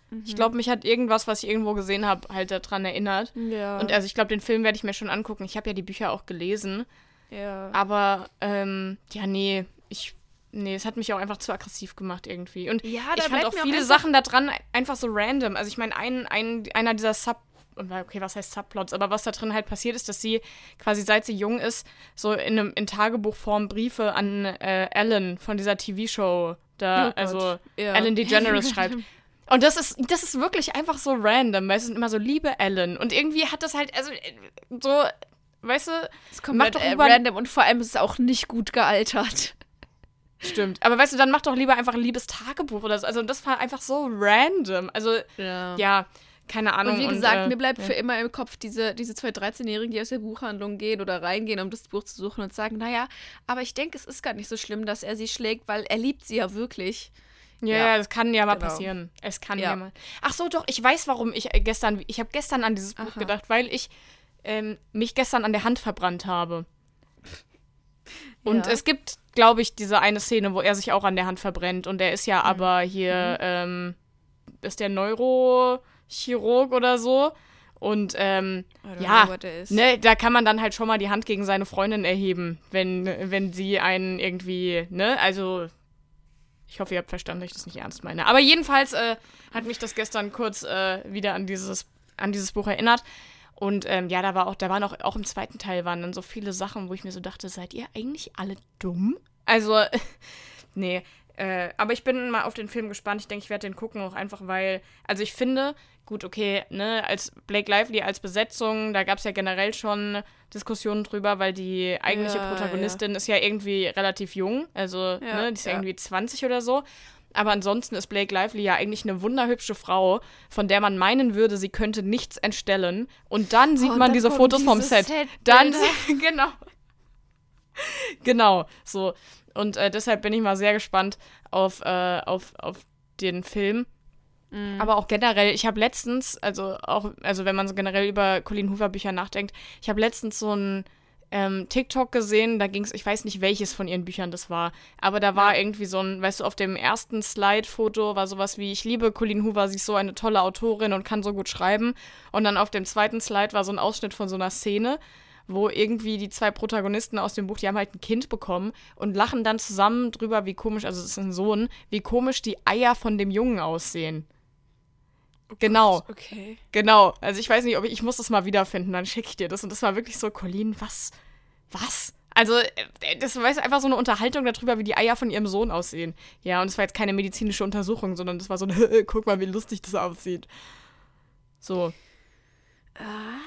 Mhm. Ich glaube, mich hat irgendwas, was ich irgendwo gesehen habe, halt daran erinnert. Ja, Und also ich glaube, den Film werde ich mir schon angucken. Ich habe ja die Bücher auch gelesen. ja. Aber, ähm, ja, nee, ich, nee, es hat mich auch einfach zu aggressiv gemacht irgendwie. Und Ja, ich da fand auch auch viele einfach- Sachen da dran einfach so random. Also ich meine, ein, ein, einer dieser Sub, okay, was heißt Subplots, aber was da drin halt passiert ist, dass sie quasi seit sie jung ist, so in, einem, in Tagebuchform Briefe an äh, Ellen von dieser TV-Show da, Oh also Ja. Ellen DeGeneres schreibt. Und das ist, das ist wirklich einfach so random, weil es sind immer so, liebe Ellen. Und irgendwie hat das halt, also äh, so, weißt du, Es kommt Mach halt, doch äh, random und vor allem ist es auch nicht gut gealtert. Stimmt. Aber weißt du, dann mach doch lieber einfach ein liebes Tagebuch oder so. Also das war einfach so random. Also, Ja. ja, keine Ahnung. Und wie gesagt, äh, mir bleibt ja. für immer im Kopf diese, diese zwei 13-Jährigen, die aus der Buchhandlung gehen oder reingehen, um das Buch zu suchen und sagen, naja, aber ich denke, es ist gar nicht so schlimm, dass er sie schlägt, weil er liebt sie ja wirklich. Ja, Ja. das kann ja mal Genau. passieren. Es kann Ja. ja. mal. Ach so, doch, ich weiß, warum ich äh, gestern, ich habe gestern an dieses Buch Aha. gedacht, weil ich ähm, mich gestern an der Hand verbrannt habe. Und Ja. es gibt, glaube ich, diese eine Szene, wo er sich auch an der Hand verbrennt. Und er ist Mhm. ja aber hier, ähm, ist der Neurochirurg oder so. Und ähm, ja, ne, da kann man dann halt schon mal die Hand gegen seine Freundin erheben, wenn, wenn sie einen irgendwie, ne, also ich hoffe, ihr habt verstanden, dass ich das nicht ernst meine. Aber jedenfalls äh, hat mich das gestern kurz äh, wieder an dieses, an dieses Buch erinnert. Und ähm, ja, da war auch, da waren auch, auch im zweiten Teil waren dann so viele Sachen, wo ich mir so dachte, seid ihr eigentlich alle dumm? Also, nee. Äh, aber ich bin mal auf den Film gespannt. Ich denke, ich werde den gucken, auch einfach, weil, also ich finde, gut, okay, ne, als Blake Lively als Besetzung, da gab es ja generell schon Diskussionen drüber, weil die eigentliche Ja, Protagonistin ist ja irgendwie relativ jung. Also, Ja, ne, die ist ja, ja. irgendwie 20 oder so. Aber ansonsten ist Blake Lively ja eigentlich eine wunderhübsche Frau, von der man meinen würde, sie könnte nichts entstellen. Und dann sieht Oh, man dann diese Fotos vom diese Set. Setbilder. Dann, genau. Genau, so. Und äh, deshalb bin ich mal sehr gespannt auf, äh, auf, auf den Film. Mhm. Aber auch generell, ich habe letztens, also auch, also wenn man so generell über Colleen Hoover Bücher nachdenkt, ich habe letztens so ein ähm, TikTok gesehen, da ging es, ich weiß nicht, welches von ihren Büchern das war, aber da war irgendwie so ein, weißt du, auf dem ersten Slide-Foto war sowas wie, ich liebe Colleen Hoover, sie ist so eine tolle Autorin und kann so gut schreiben. Und dann auf dem zweiten Slide war so ein Ausschnitt von so einer Szene, wo irgendwie die zwei Protagonisten aus dem Buch, die haben halt ein Kind bekommen und lachen dann zusammen drüber, wie komisch, also es ist ein Sohn, wie komisch die Eier von dem Jungen aussehen. Genau, Okay. genau. Also ich weiß nicht, ob ich, ich muss das mal wiederfinden, dann schicke ich dir das. Und das war wirklich so, Colleen, was? Was? Also, äh, das war einfach so eine Unterhaltung darüber, wie die Eier von ihrem Sohn aussehen. Ja, und es war jetzt keine medizinische Untersuchung, sondern das war so ein, guck mal, wie lustig das aussieht. So. Ah,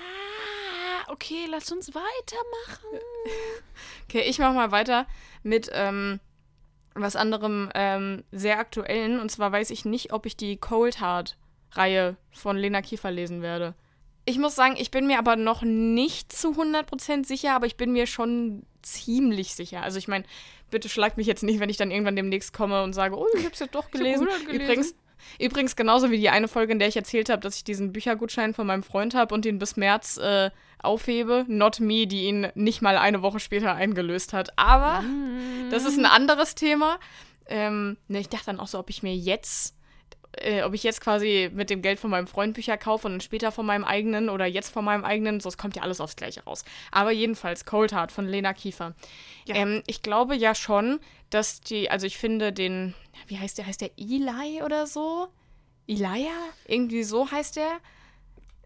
okay, lass uns weitermachen. Okay, ich mach mal weiter mit ähm, was anderem ähm, sehr aktuellen. Und zwar weiß ich nicht, ob ich die Cold Heart Reihe von Lena Kiefer lesen werde. Ich muss sagen, ich bin mir aber noch nicht zu 100% sicher, aber ich bin mir schon ziemlich sicher. Also ich meine, bitte schlagt mich jetzt nicht, wenn ich dann irgendwann demnächst komme und sage, oh, ich hab's jetzt doch gelesen. gelesen. Übrigens, übrigens genauso wie die eine Folge, in der ich erzählt habe, dass ich diesen Büchergutschein von meinem Freund habe und ihn bis März äh, aufhebe. Not me, die ihn nicht mal eine Woche später eingelöst hat. Aber mm. das ist ein anderes Thema. Ähm, ne, ich dachte dann auch so, ob ich mir jetzt äh, ob ich jetzt quasi mit dem Geld von meinem Freund Bücher kaufe und dann später von meinem eigenen oder jetzt von meinem eigenen, so es kommt ja alles aufs Gleiche raus. Aber jedenfalls Cold Heart von Lena Kiefer. Ja. Ähm, ich glaube ja schon, dass die, also ich finde den, wie heißt der, heißt der Eli oder so? Elia? Irgendwie so heißt der.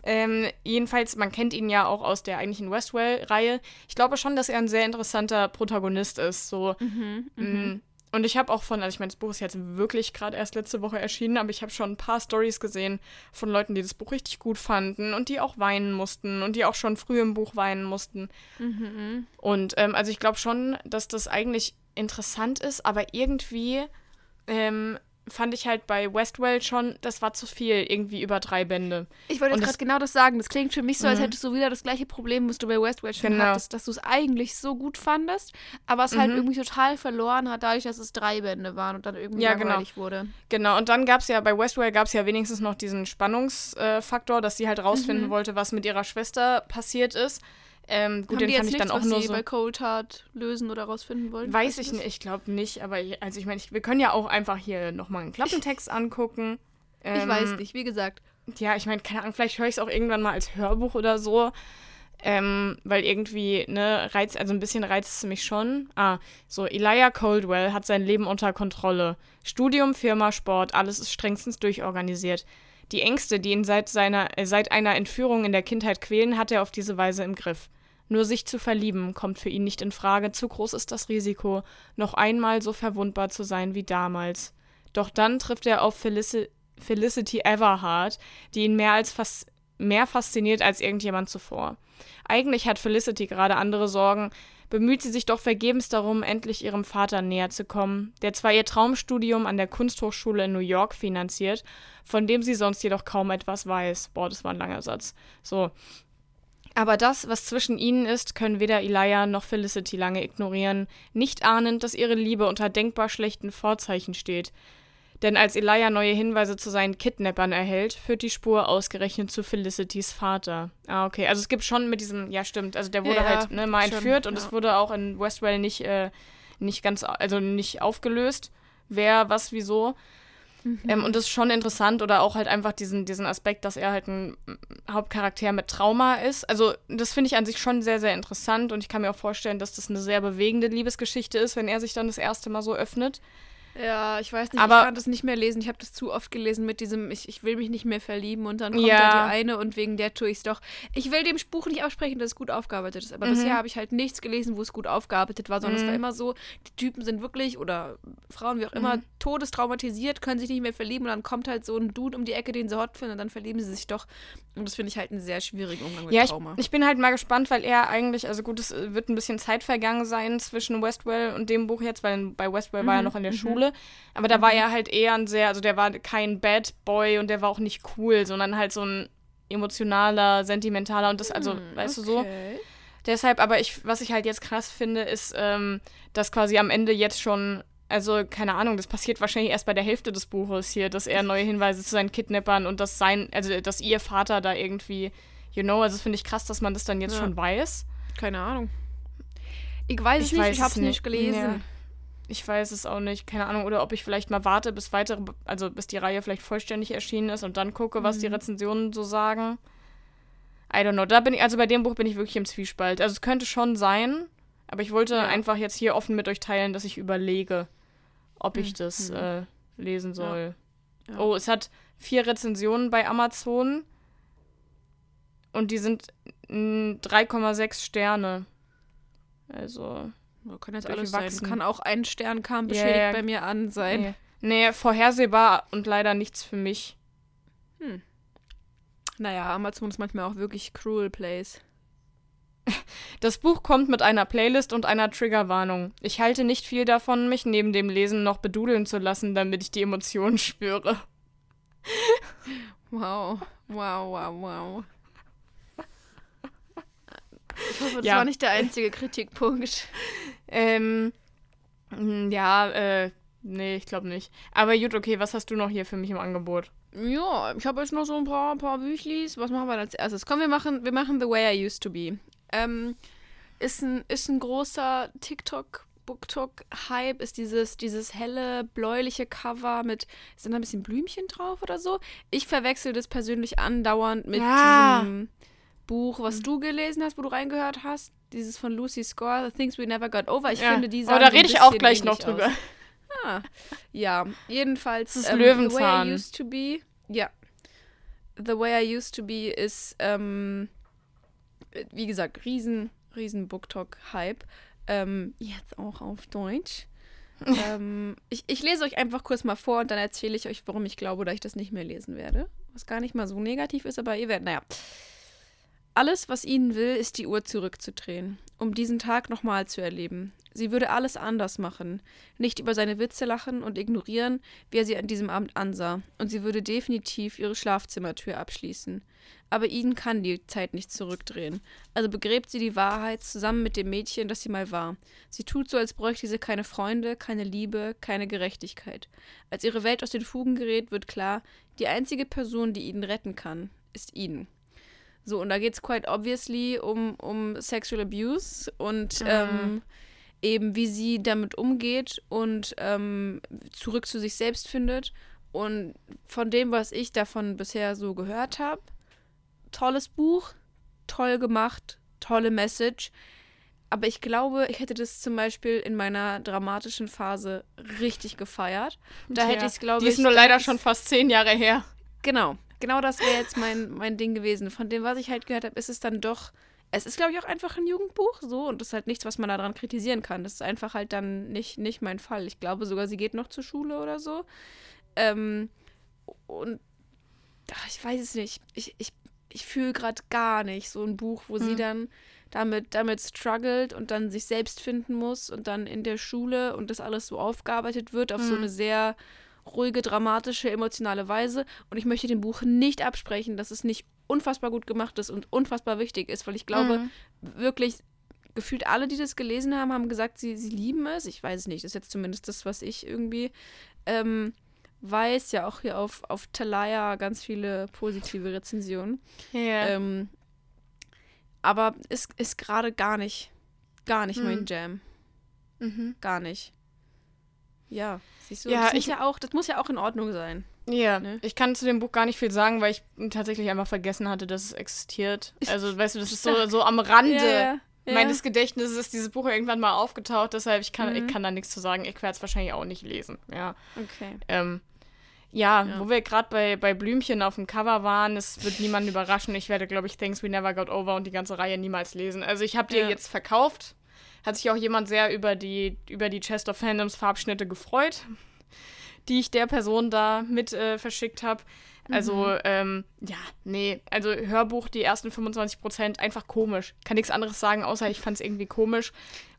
Ähm, jedenfalls, man kennt ihn ja auch aus der eigentlichen Westwell-Reihe. Ich glaube schon, dass er ein sehr interessanter Protagonist ist. So, mhm, mm, mhm. Und ich habe auch von, also ich meine, das Buch ist jetzt wirklich gerade erst letzte Woche erschienen, aber ich habe schon ein paar Stories gesehen von Leuten, die das Buch richtig gut fanden und die auch weinen mussten und die auch schon früh im Buch weinen mussten. Mhm. Und ähm, also ich glaube schon, dass das eigentlich interessant ist, aber irgendwie ähm, fand ich halt bei Westwell schon, das war zu viel, irgendwie über drei Bände. Ich wollte jetzt gerade genau das sagen. Das klingt für mich so, als mhm. hättest du wieder das gleiche Problem, was du bei Westwell schon genau. hattest, dass du es eigentlich so gut fandest, aber es halt mhm. halt irgendwie total verloren hat, dadurch, dass es drei Bände waren und dann irgendwie ja, genau. langweilig genau. wurde. Genau, und dann gab es ja, bei Westwell gab es ja wenigstens noch diesen Spannungsfaktor, äh, dass sie halt rausfinden mhm. wollte, was mit ihrer Schwester passiert ist. Ähm, gut, Haben den fand ich dann auch nur so. bei Cold Heart lösen oder rausfinden wollen? Weiß ich nicht, ich glaube nicht, aber ich, also ich meine, wir können ja auch einfach hier nochmal einen Klappentext angucken. Ähm, ich weiß nicht, wie gesagt. Ja, ich meine, keine Ahnung, vielleicht höre ich es auch irgendwann mal als Hörbuch oder so. Ähm, weil irgendwie, ne, reizt, also ein bisschen reizt es mich schon. Ah, so, Elijah Coldwell hat sein Leben unter Kontrolle. Studium, Firma, Sport, alles ist strengstens durchorganisiert. Die Ängste, die ihn seit, seiner, äh, seit einer Entführung in der Kindheit quälen, hat er auf diese Weise im Griff. Nur sich zu verlieben kommt für ihn nicht in Frage, zu groß ist das Risiko, noch einmal so verwundbar zu sein wie damals. Doch dann trifft er auf Felici Felicity Everhart, die ihn mehr als fas mehr fasziniert als irgendjemand zuvor. Eigentlich hat Felicity gerade andere Sorgen, bemüht sie sich doch vergebens darum, endlich ihrem Vater näher zu kommen, der zwar ihr Traumstudium an der Kunsthochschule in New York finanziert, von dem sie sonst jedoch kaum etwas weiß. Boah, das war ein langer Satz. So. Aber das, was zwischen ihnen ist, können weder Elijah noch Felicity lange ignorieren, nicht ahnend, dass ihre Liebe unter denkbar schlechten Vorzeichen steht. Denn als Elijah neue Hinweise zu seinen Kidnappern erhält, führt die Spur ausgerechnet zu Felicitys Vater. Ah, okay. Also es gibt schon mit diesem, ja stimmt, also der wurde ja, halt ne, mal entführt und ja. es wurde auch in Westwell nicht, äh, nicht ganz, also nicht aufgelöst, wer, was, wieso. Mhm. Ähm, und das ist schon interessant oder auch halt einfach diesen, diesen Aspekt, dass er halt ein Hauptcharakter mit Trauma ist. Also das finde ich an sich schon sehr, sehr interessant und ich kann mir auch vorstellen, dass das eine sehr bewegende Liebesgeschichte ist, wenn er sich dann das erste Mal so öffnet. Ja, ich weiß nicht, aber ich kann das nicht mehr lesen. Ich habe das zu oft gelesen mit diesem, ich, ich will mich nicht mehr verlieben und dann kommt ja. da die eine und wegen der tue ich es doch. Ich will dem Buch nicht aussprechen, dass es gut aufgearbeitet ist, aber mhm. bisher habe ich halt nichts gelesen, wo es gut aufgearbeitet war, sondern mhm. es war mhm. immer so, die Typen sind wirklich, oder Frauen wie auch immer, mhm. todestraumatisiert, können sich nicht mehr verlieben und dann kommt halt so ein Dude um die Ecke, den sie hot finden und dann verlieben sie sich doch. Und das finde ich halt einen sehr schwierigen Umgang mit ja, Trauma. Ich, ich bin halt mal gespannt, weil er eigentlich, also gut, es wird ein bisschen Zeit vergangen sein zwischen Westwell und dem Buch jetzt, weil bei Westwell war er mhm. noch in der mhm. Schule, aber da war er halt eher ein sehr, also der war kein Bad Boy und der war auch nicht cool, sondern halt so ein emotionaler, sentimentaler und das, also, hm, weißt okay. du so. Deshalb, aber ich, was ich halt jetzt krass finde, ist, ähm, dass quasi am Ende jetzt schon, also keine Ahnung, das passiert wahrscheinlich erst bei der Hälfte des Buches hier, dass er neue Hinweise zu seinen Kidnappern und dass sein, also dass ihr Vater da irgendwie, you know, also finde ich krass, dass man das dann jetzt ja. schon weiß. Keine Ahnung. Ich weiß ich es nicht, ich habe es nicht gelesen. Ja. Ich weiß es auch nicht, keine Ahnung. Oder ob ich vielleicht mal warte, bis weitere, also bis die Reihe vielleicht vollständig erschienen ist und dann gucke, was mhm. die Rezensionen so sagen. I don't know. Da bin ich, also bei dem Buch bin ich wirklich im Zwiespalt. Also es könnte schon sein, aber ich wollte ja. einfach jetzt hier offen mit euch teilen, dass ich überlege, ob ich mhm. das mhm. äh, lesen soll. Ja. Ja. Oh, es hat vier Rezensionen bei Amazon und die sind 3,6 Sterne. Also. Kann jetzt alles sein. Kann auch ein Sternkam beschädigt yeah. bei mir an sein. Nee. nee, vorhersehbar und leider nichts für mich. Hm. Naja, Amazon ist manchmal auch wirklich cruel place. Das Buch kommt mit einer Playlist und einer Triggerwarnung. Ich halte nicht viel davon, mich neben dem Lesen noch bedudeln zu lassen, damit ich die Emotionen spüre. Wow, wow, wow, wow. Ich hoffe, das Ja. war nicht der einzige Kritikpunkt. Ähm, mm, ja, äh, nee, ich glaube nicht. Aber gut, okay, was hast du noch hier für mich im Angebot? Ja, ich habe jetzt noch so ein paar, paar Büchlis. Was machen wir als erstes? Komm, wir machen, wir machen The Way I Used to Be. Ähm, ist ein, ist ein großer TikTok, BookTok-Hype. Ist dieses, dieses helle, bläuliche Cover mit, sind da ein bisschen Blümchen drauf oder so? Ich verwechsel das persönlich andauernd mit Ah. diesem Buch, was du gelesen hast, wo du reingehört hast. Dieses von Lucy Score, The Things We Never Got Over. Ich Ja. finde, die Aber da rede ich auch gleich noch drüber. Aus. Ah, ja, jedenfalls. Das ist ähm, The Way Löwenzahn. I Used to Be. Ja. The Way I Used to Be ist, ähm, wie gesagt, riesen, riesen BookTok-Hype. Ähm, jetzt auch auf Deutsch. ähm, ich, ich lese euch einfach kurz mal vor und dann erzähle ich euch, warum ich glaube, dass ich das nicht mehr lesen werde. Was gar nicht mal so negativ ist, aber ihr werdet, naja. Alles, was ihnen will, ist die Uhr zurückzudrehen, um diesen Tag nochmal zu erleben. Sie würde alles anders machen, nicht über seine Witze lachen und ignorieren, wie er sie an diesem Abend ansah, und sie würde definitiv ihre Schlafzimmertür abschließen. Aber ihnen kann die Zeit nicht zurückdrehen. Also begräbt sie die Wahrheit zusammen mit dem Mädchen, das sie mal war. Sie tut so, als bräuchte sie keine Freunde, keine Liebe, keine Gerechtigkeit. Als ihre Welt aus den Fugen gerät, wird klar, die einzige Person, die ihn retten kann, ist ihn. So, und da geht es quite obviously um, um Sexual Abuse und ähm, eben wie sie damit umgeht und ähm, zurück zu sich selbst findet. Und von dem, was ich davon bisher so gehört habe, tolles Buch, toll gemacht, tolle Message. Aber ich glaube, ich hätte das zum Beispiel in meiner dramatischen Phase richtig gefeiert. Da hätte Ja, ich es, glaube Die ich. ist nur leider hätte schon fast zehn Jahre her. Genau, genau das wäre jetzt mein, mein Ding gewesen. Von dem, was ich halt gehört habe, ist es dann doch. Es ist, glaube ich, auch einfach ein Jugendbuch so und das ist halt nichts, was man daran kritisieren kann. Das ist einfach halt dann nicht, nicht mein Fall. Ich glaube sogar, sie geht noch zur Schule oder so. Ähm, und ach, ich weiß es nicht. Ich, ich, ich fühle gerade gar nicht so ein Buch, wo sie Hm. dann damit, damit struggelt und dann sich selbst finden muss und dann in der Schule und das alles so aufgearbeitet wird auf so Hm. eine sehr ruhige, dramatische, emotionale Weise. Und ich möchte dem Buch nicht absprechen, dass es nicht unfassbar gut gemacht ist und unfassbar wichtig ist, weil ich glaube, Mhm. wirklich gefühlt alle, die das gelesen haben, haben gesagt, sie, sie lieben es. Ich weiß es nicht. Das ist jetzt zumindest das, was ich irgendwie ähm, weiß. Ja, auch hier auf, auf Talaya ganz viele positive Rezensionen. Ja. Ähm, aber es ist gerade gar nicht, gar nicht mein Hm. Jam. mhm. Gar nicht. Ja, siehst du, Ja, das, muss ich- ja auch, das muss ja auch in Ordnung sein. Ja, Ne? ich kann zu dem Buch gar nicht viel sagen, weil ich tatsächlich einfach vergessen hatte, dass es existiert. Also, weißt du, das ist so, so am Rande ja. meines Gedächtnisses ist dieses Buch irgendwann mal aufgetaucht, deshalb ich kann, Mhm. ich kann da nichts zu sagen. Ich werde es wahrscheinlich auch nicht lesen. Ja, Okay. ähm, ja, Ja. wo wir gerade bei, bei Blümchen auf dem Cover waren, es wird niemanden überraschen. Ich werde, glaube ich, Things We Never Got Over und die ganze Reihe niemals lesen. Also ich habe die Ja. jetzt verkauft. Hat sich auch jemand sehr über die, über die Chest of Fandoms Farbschnitte gefreut, die ich der Person da mit äh, verschickt habe. Also, ähm, ja, nee, also Hörbuch, die ersten 25% einfach komisch. Kann nichts anderes sagen, außer ich fand es irgendwie komisch.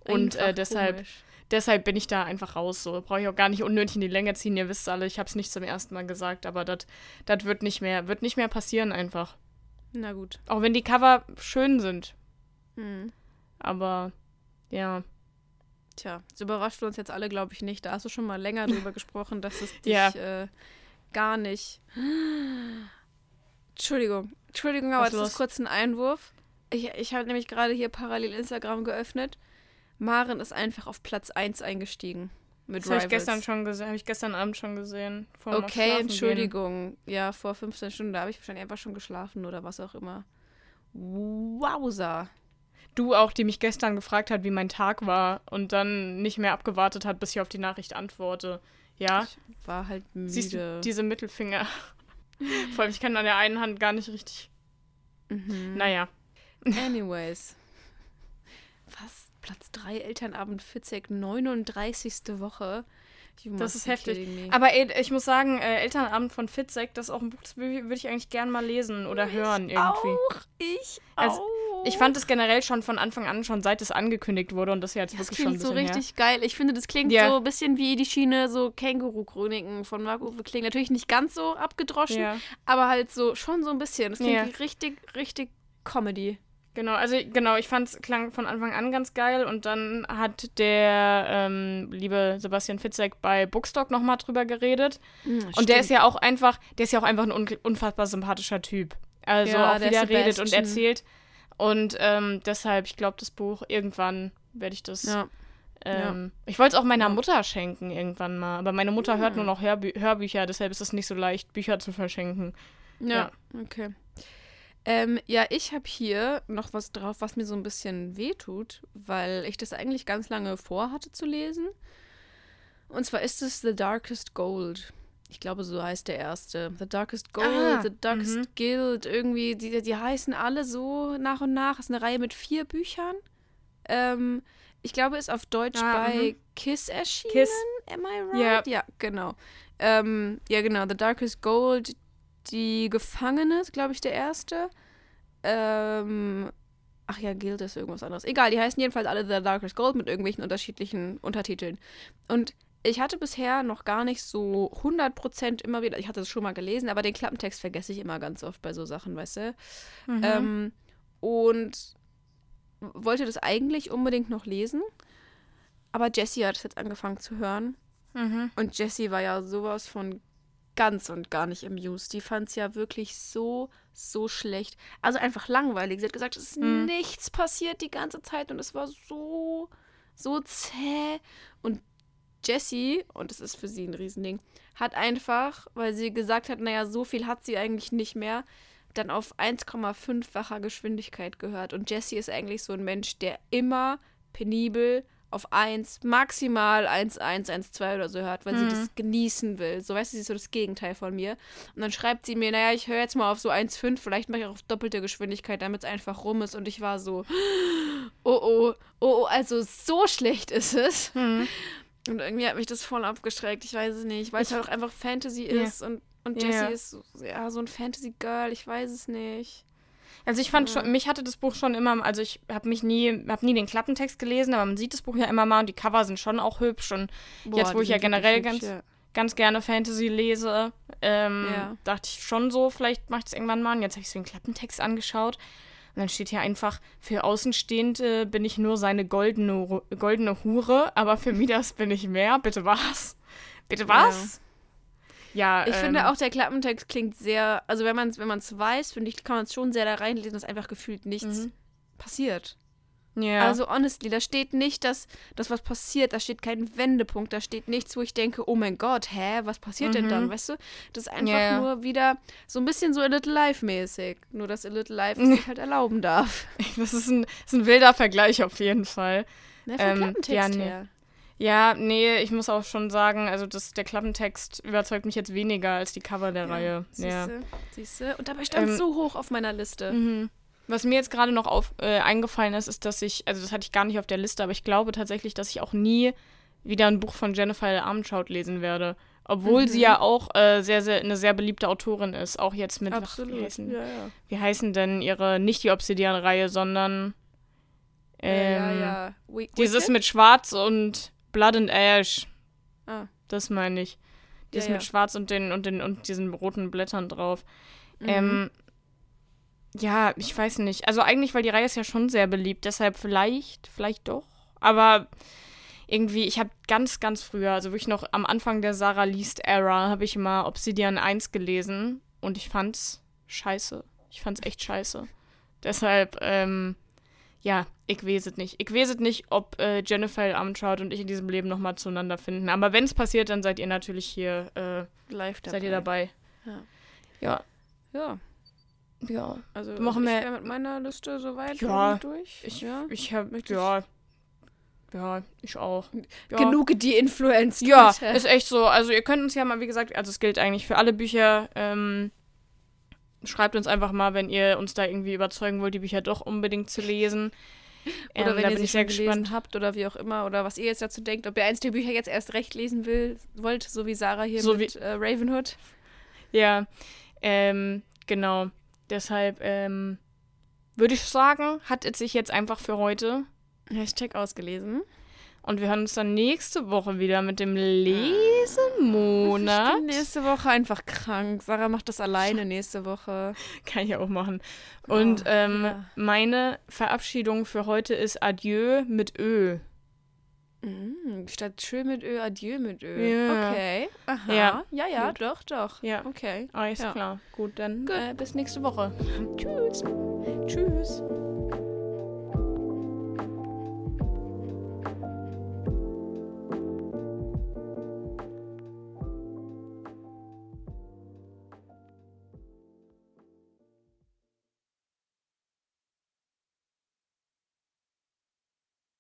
Und äh, deshalb, komisch. deshalb bin ich da einfach raus. So brauche ich auch gar nicht unnötig in die Länge ziehen. Ihr wisst alle, ich habe es nicht zum ersten Mal gesagt, aber das wird nicht mehr, wird nicht mehr passieren einfach. Na gut. Auch wenn die Cover schön sind. Hm. Aber ja. Tja, das überrascht uns jetzt alle, glaube ich, nicht. Da hast du schon mal länger drüber gesprochen, dass es dich Ja. äh, gar nicht. Entschuldigung. Entschuldigung, aber das ist kurz ein Einwurf. Ich, ich habe nämlich gerade hier parallel Instagram geöffnet. Maren ist einfach auf Platz 1 eingestiegen. Mit Das habe ich gestern schon gesehen, habe ich gestern Abend schon gesehen. Okay, Schlafen gehen. Entschuldigung. Ja, vor 15 Stunden, da habe ich wahrscheinlich einfach schon geschlafen oder was auch immer. Wowza. Du auch, die mich gestern gefragt hat, wie mein Tag war und dann nicht mehr abgewartet hat, bis ich auf die Nachricht antworte. Ja, Ich war halt müde. siehst du diese Mittelfinger. Vor allem, ich kann an der einen Hand gar nicht richtig. Mhm. Naja. Anyways. Was? Platz 3 Elternabend Fitzek, 39. Woche. Das ist heftig. Aber ey, ich muss sagen, äh, Elternabend von Fitzek, das ist auch ein Buch, das würde würd ich eigentlich gern mal lesen oder hören irgendwie. Auch, ich Also, auch. Ich fand es generell schon von Anfang an, schon seit es angekündigt wurde und das jetzt das wirklich schon ein klingt so bisschen richtig geil. Ich finde, das klingt Ja. so ein bisschen wie die Schiene so Känguru-Chroniken von Marc-Uwe Kling. Natürlich nicht ganz so abgedroschen, her. Ja. aber halt so schon so ein bisschen. Das klingt Ja. richtig, richtig Comedy. Genau, also genau, ich fand es klang von Anfang an ganz geil und dann hat der ähm, liebe Sebastian Fitzek bei Bookstock nochmal drüber geredet. Und der ist ja auch einfach, der ist ja auch einfach ein un unfassbar sympathischer Typ. Also Ja, auch der wie der redet und Sebastian. erzählt. Und ähm, deshalb, ich glaube, das Buch, irgendwann werde ich das. Ja. Ähm, Ich wollte es auch meiner Mutter schenken irgendwann mal. Aber meine Mutter hört nur noch Hörbü Hörbücher, deshalb ist es nicht so leicht, Bücher zu verschenken. Ja, okay. Ähm, ja, ich habe hier noch was drauf, was mir so ein bisschen wehtut, weil ich das eigentlich ganz lange vorhatte zu lesen. Und zwar ist es The Darkest Gold. Ich glaube, so heißt der erste. The Darkest Gold, Ah, The Darkest mhm. Guild. Irgendwie, die, die heißen alle so nach und nach. Es ist eine Reihe mit vier Büchern. Ähm, ich glaube, ist auf Deutsch Ah, bei mhm. Kiss erschienen. Kiss. Am I right? Ja. Ja, genau. Ähm, ja, genau. The Darkest Gold, die Gefangene, ist, glaube ich, der erste. Ähm, ach ja, Guild ist irgendwas anderes. Egal, die heißen jedenfalls alle The Darkest Gold mit irgendwelchen unterschiedlichen Untertiteln. Und ich hatte bisher noch gar nicht so 100% immer wieder, ich hatte es schon mal gelesen, aber den Klappentext vergesse ich immer ganz oft bei so Sachen, weißt du? Mhm. Ähm, und wollte das eigentlich unbedingt noch lesen. Aber Jessie hat es jetzt angefangen zu hören. Mhm. Und Jessie war ja sowas von ganz und gar nicht amused. Die fand es ja wirklich so, so schlecht. Also einfach langweilig. Sie hat gesagt, es ist Hm. nichts passiert die ganze Zeit und es war so, so zäh. Und Jessie, und das ist für sie ein Riesending, hat einfach, weil sie gesagt hat, naja, so viel hat sie eigentlich nicht mehr, dann auf 1,5-facher Geschwindigkeit gehört. Und Jessie ist eigentlich so ein Mensch, der immer penibel auf 1, maximal 1, 1, 1, 2 oder so hört, weil sie Mhm. das genießen will. So, weißt du, sie ist so das Gegenteil von mir. Und dann schreibt sie mir, naja, ich höre jetzt mal auf so 1,5, vielleicht mache ich auch auf doppelte Geschwindigkeit, damit es einfach rum ist. Und ich war so, oh, oh, oh, oh, also so schlecht ist es. Mhm. Und irgendwie hat mich das voll abgeschreckt. Ich weiß es nicht, weil es halt auch einfach Fantasy Ja. ist und, und. Jessie ist so, ja, so ein Fantasy-Girl. Ich weiß es nicht. Also ich fand Ja. schon, mich hatte das Buch schon immer, also ich habe mich nie, habe nie den Klappentext gelesen, aber man sieht das Buch ja immer mal und die Cover sind schon auch hübsch und Jetzt, wo ich ja generell wirklich ganz- hübsch, ganz gerne Fantasy lese, ähm, Ja. dachte ich schon so, vielleicht mache ich es irgendwann mal. Und jetzt habe ich so den Klappentext angeschaut und dann steht hier einfach, für Außenstehende bin ich nur seine goldene, goldene Hure, aber für Midas bin ich mehr. Bitte was? Bitte was? Ja, Ich ähm, finde auch, der Klappentext klingt sehr, also wenn man es wenn man's weiß, finde ich, kann man es schon sehr da reinlesen, dass einfach gefühlt nichts Mhm. passiert. Ja. Also honestly, da steht nicht, dass, dass was passiert, da steht kein Wendepunkt, da steht nichts, wo ich denke, oh mein Gott, hä, was passiert denn Mhm. dann, weißt du? Das ist einfach Ja, ja. nur wieder so ein bisschen so A Little Life mäßig, nur dass A Little Life es sich halt erlauben darf. das ist ein, das ist ein wilder Vergleich auf jeden Fall. Ne, vom Ähm, Klappentext ja, nee. her. Ja, nee, ich muss auch schon sagen, also das, der Klappentext überzeugt mich jetzt weniger als die Cover der Reihe. Ja. Siehste, siehste. Und dabei stand es Ähm, so hoch auf meiner Liste. Mhm. Was mir jetzt gerade noch auf, äh, eingefallen ist, ist, dass ich, also das hatte ich gar nicht auf der Liste, aber ich glaube tatsächlich, dass ich auch nie wieder ein Buch von Jennifer L. Lesen werde. Obwohl Mhm. sie ja auch äh, sehr, sehr, eine sehr beliebte Autorin ist. Auch jetzt mit, ach, Absolut. wie, heißen, ja, ja. wie heißen denn ihre, nicht die Obsidian-Reihe, sondern ähm, ja, ja. We dieses Wicked? mit Schwarz und Blood and Ash. Ah. Das meine ich. Dieses Ja, ja. mit Schwarz und den und den und diesen roten Blättern drauf. Mhm. Ähm, ja, ich weiß nicht. Also eigentlich, weil die Reihe ist ja schon sehr beliebt, deshalb vielleicht, vielleicht doch. Aber irgendwie, ich habe ganz, ganz früher, also wirklich noch am Anfang der Sarah Least Era, habe ich mal Obsidian 1 gelesen und ich fand's scheiße. Ich fand's echt scheiße. Deshalb, ähm, ja, ich weiß es nicht. Ich weiß es nicht, ob äh, Jennifer L. Armentrout und ich in diesem Leben nochmal zueinander finden. Aber wenn es passiert, dann seid ihr natürlich hier, äh, Live dabei. seid ihr dabei. Ja. Ja. Ja, Ja. also Machen ich wir- mit meiner Liste soweit Ja, durch. Ich, ja. ich habe, ja. Ja, ich auch. Ja. Genug die Influenced. Ja, ist echt so. Also ihr könnt uns ja mal, wie gesagt, also es gilt eigentlich für alle Bücher. Ähm, schreibt uns einfach mal, wenn ihr uns da irgendwie überzeugen wollt, die Bücher doch unbedingt zu lesen. Oder Ähm, wenn ihr sie sehr gelesen gespannt. habt oder wie auch immer. Oder was ihr jetzt dazu denkt. Ob ihr eins der Bücher jetzt erst recht lesen will, wollt, so wie Sarah hier So mit äh, Ravenhood. Ja, ähm, genau. Deshalb, ähm, würde ich sagen, hat es sich jetzt einfach für heute. Hashtag ausgelesen. Und wir hören uns dann nächste Woche wieder mit dem Lesemonat. Ich bin nächste Woche einfach krank. Sarah macht das alleine nächste Woche. Kann ich auch machen. Und Oh, ähm, ja. meine Verabschiedung für heute ist Adieu mit Ö. Mm, statt Tschö mit Ö, Adieu mit Ö. Ja. Okay. Aha. Ja. Ja, ja, doch, doch. Ja. Okay. Alles Ja. klar. Gut, dann Gut. Äh, bis nächste Woche. Tschüss. Tschüss.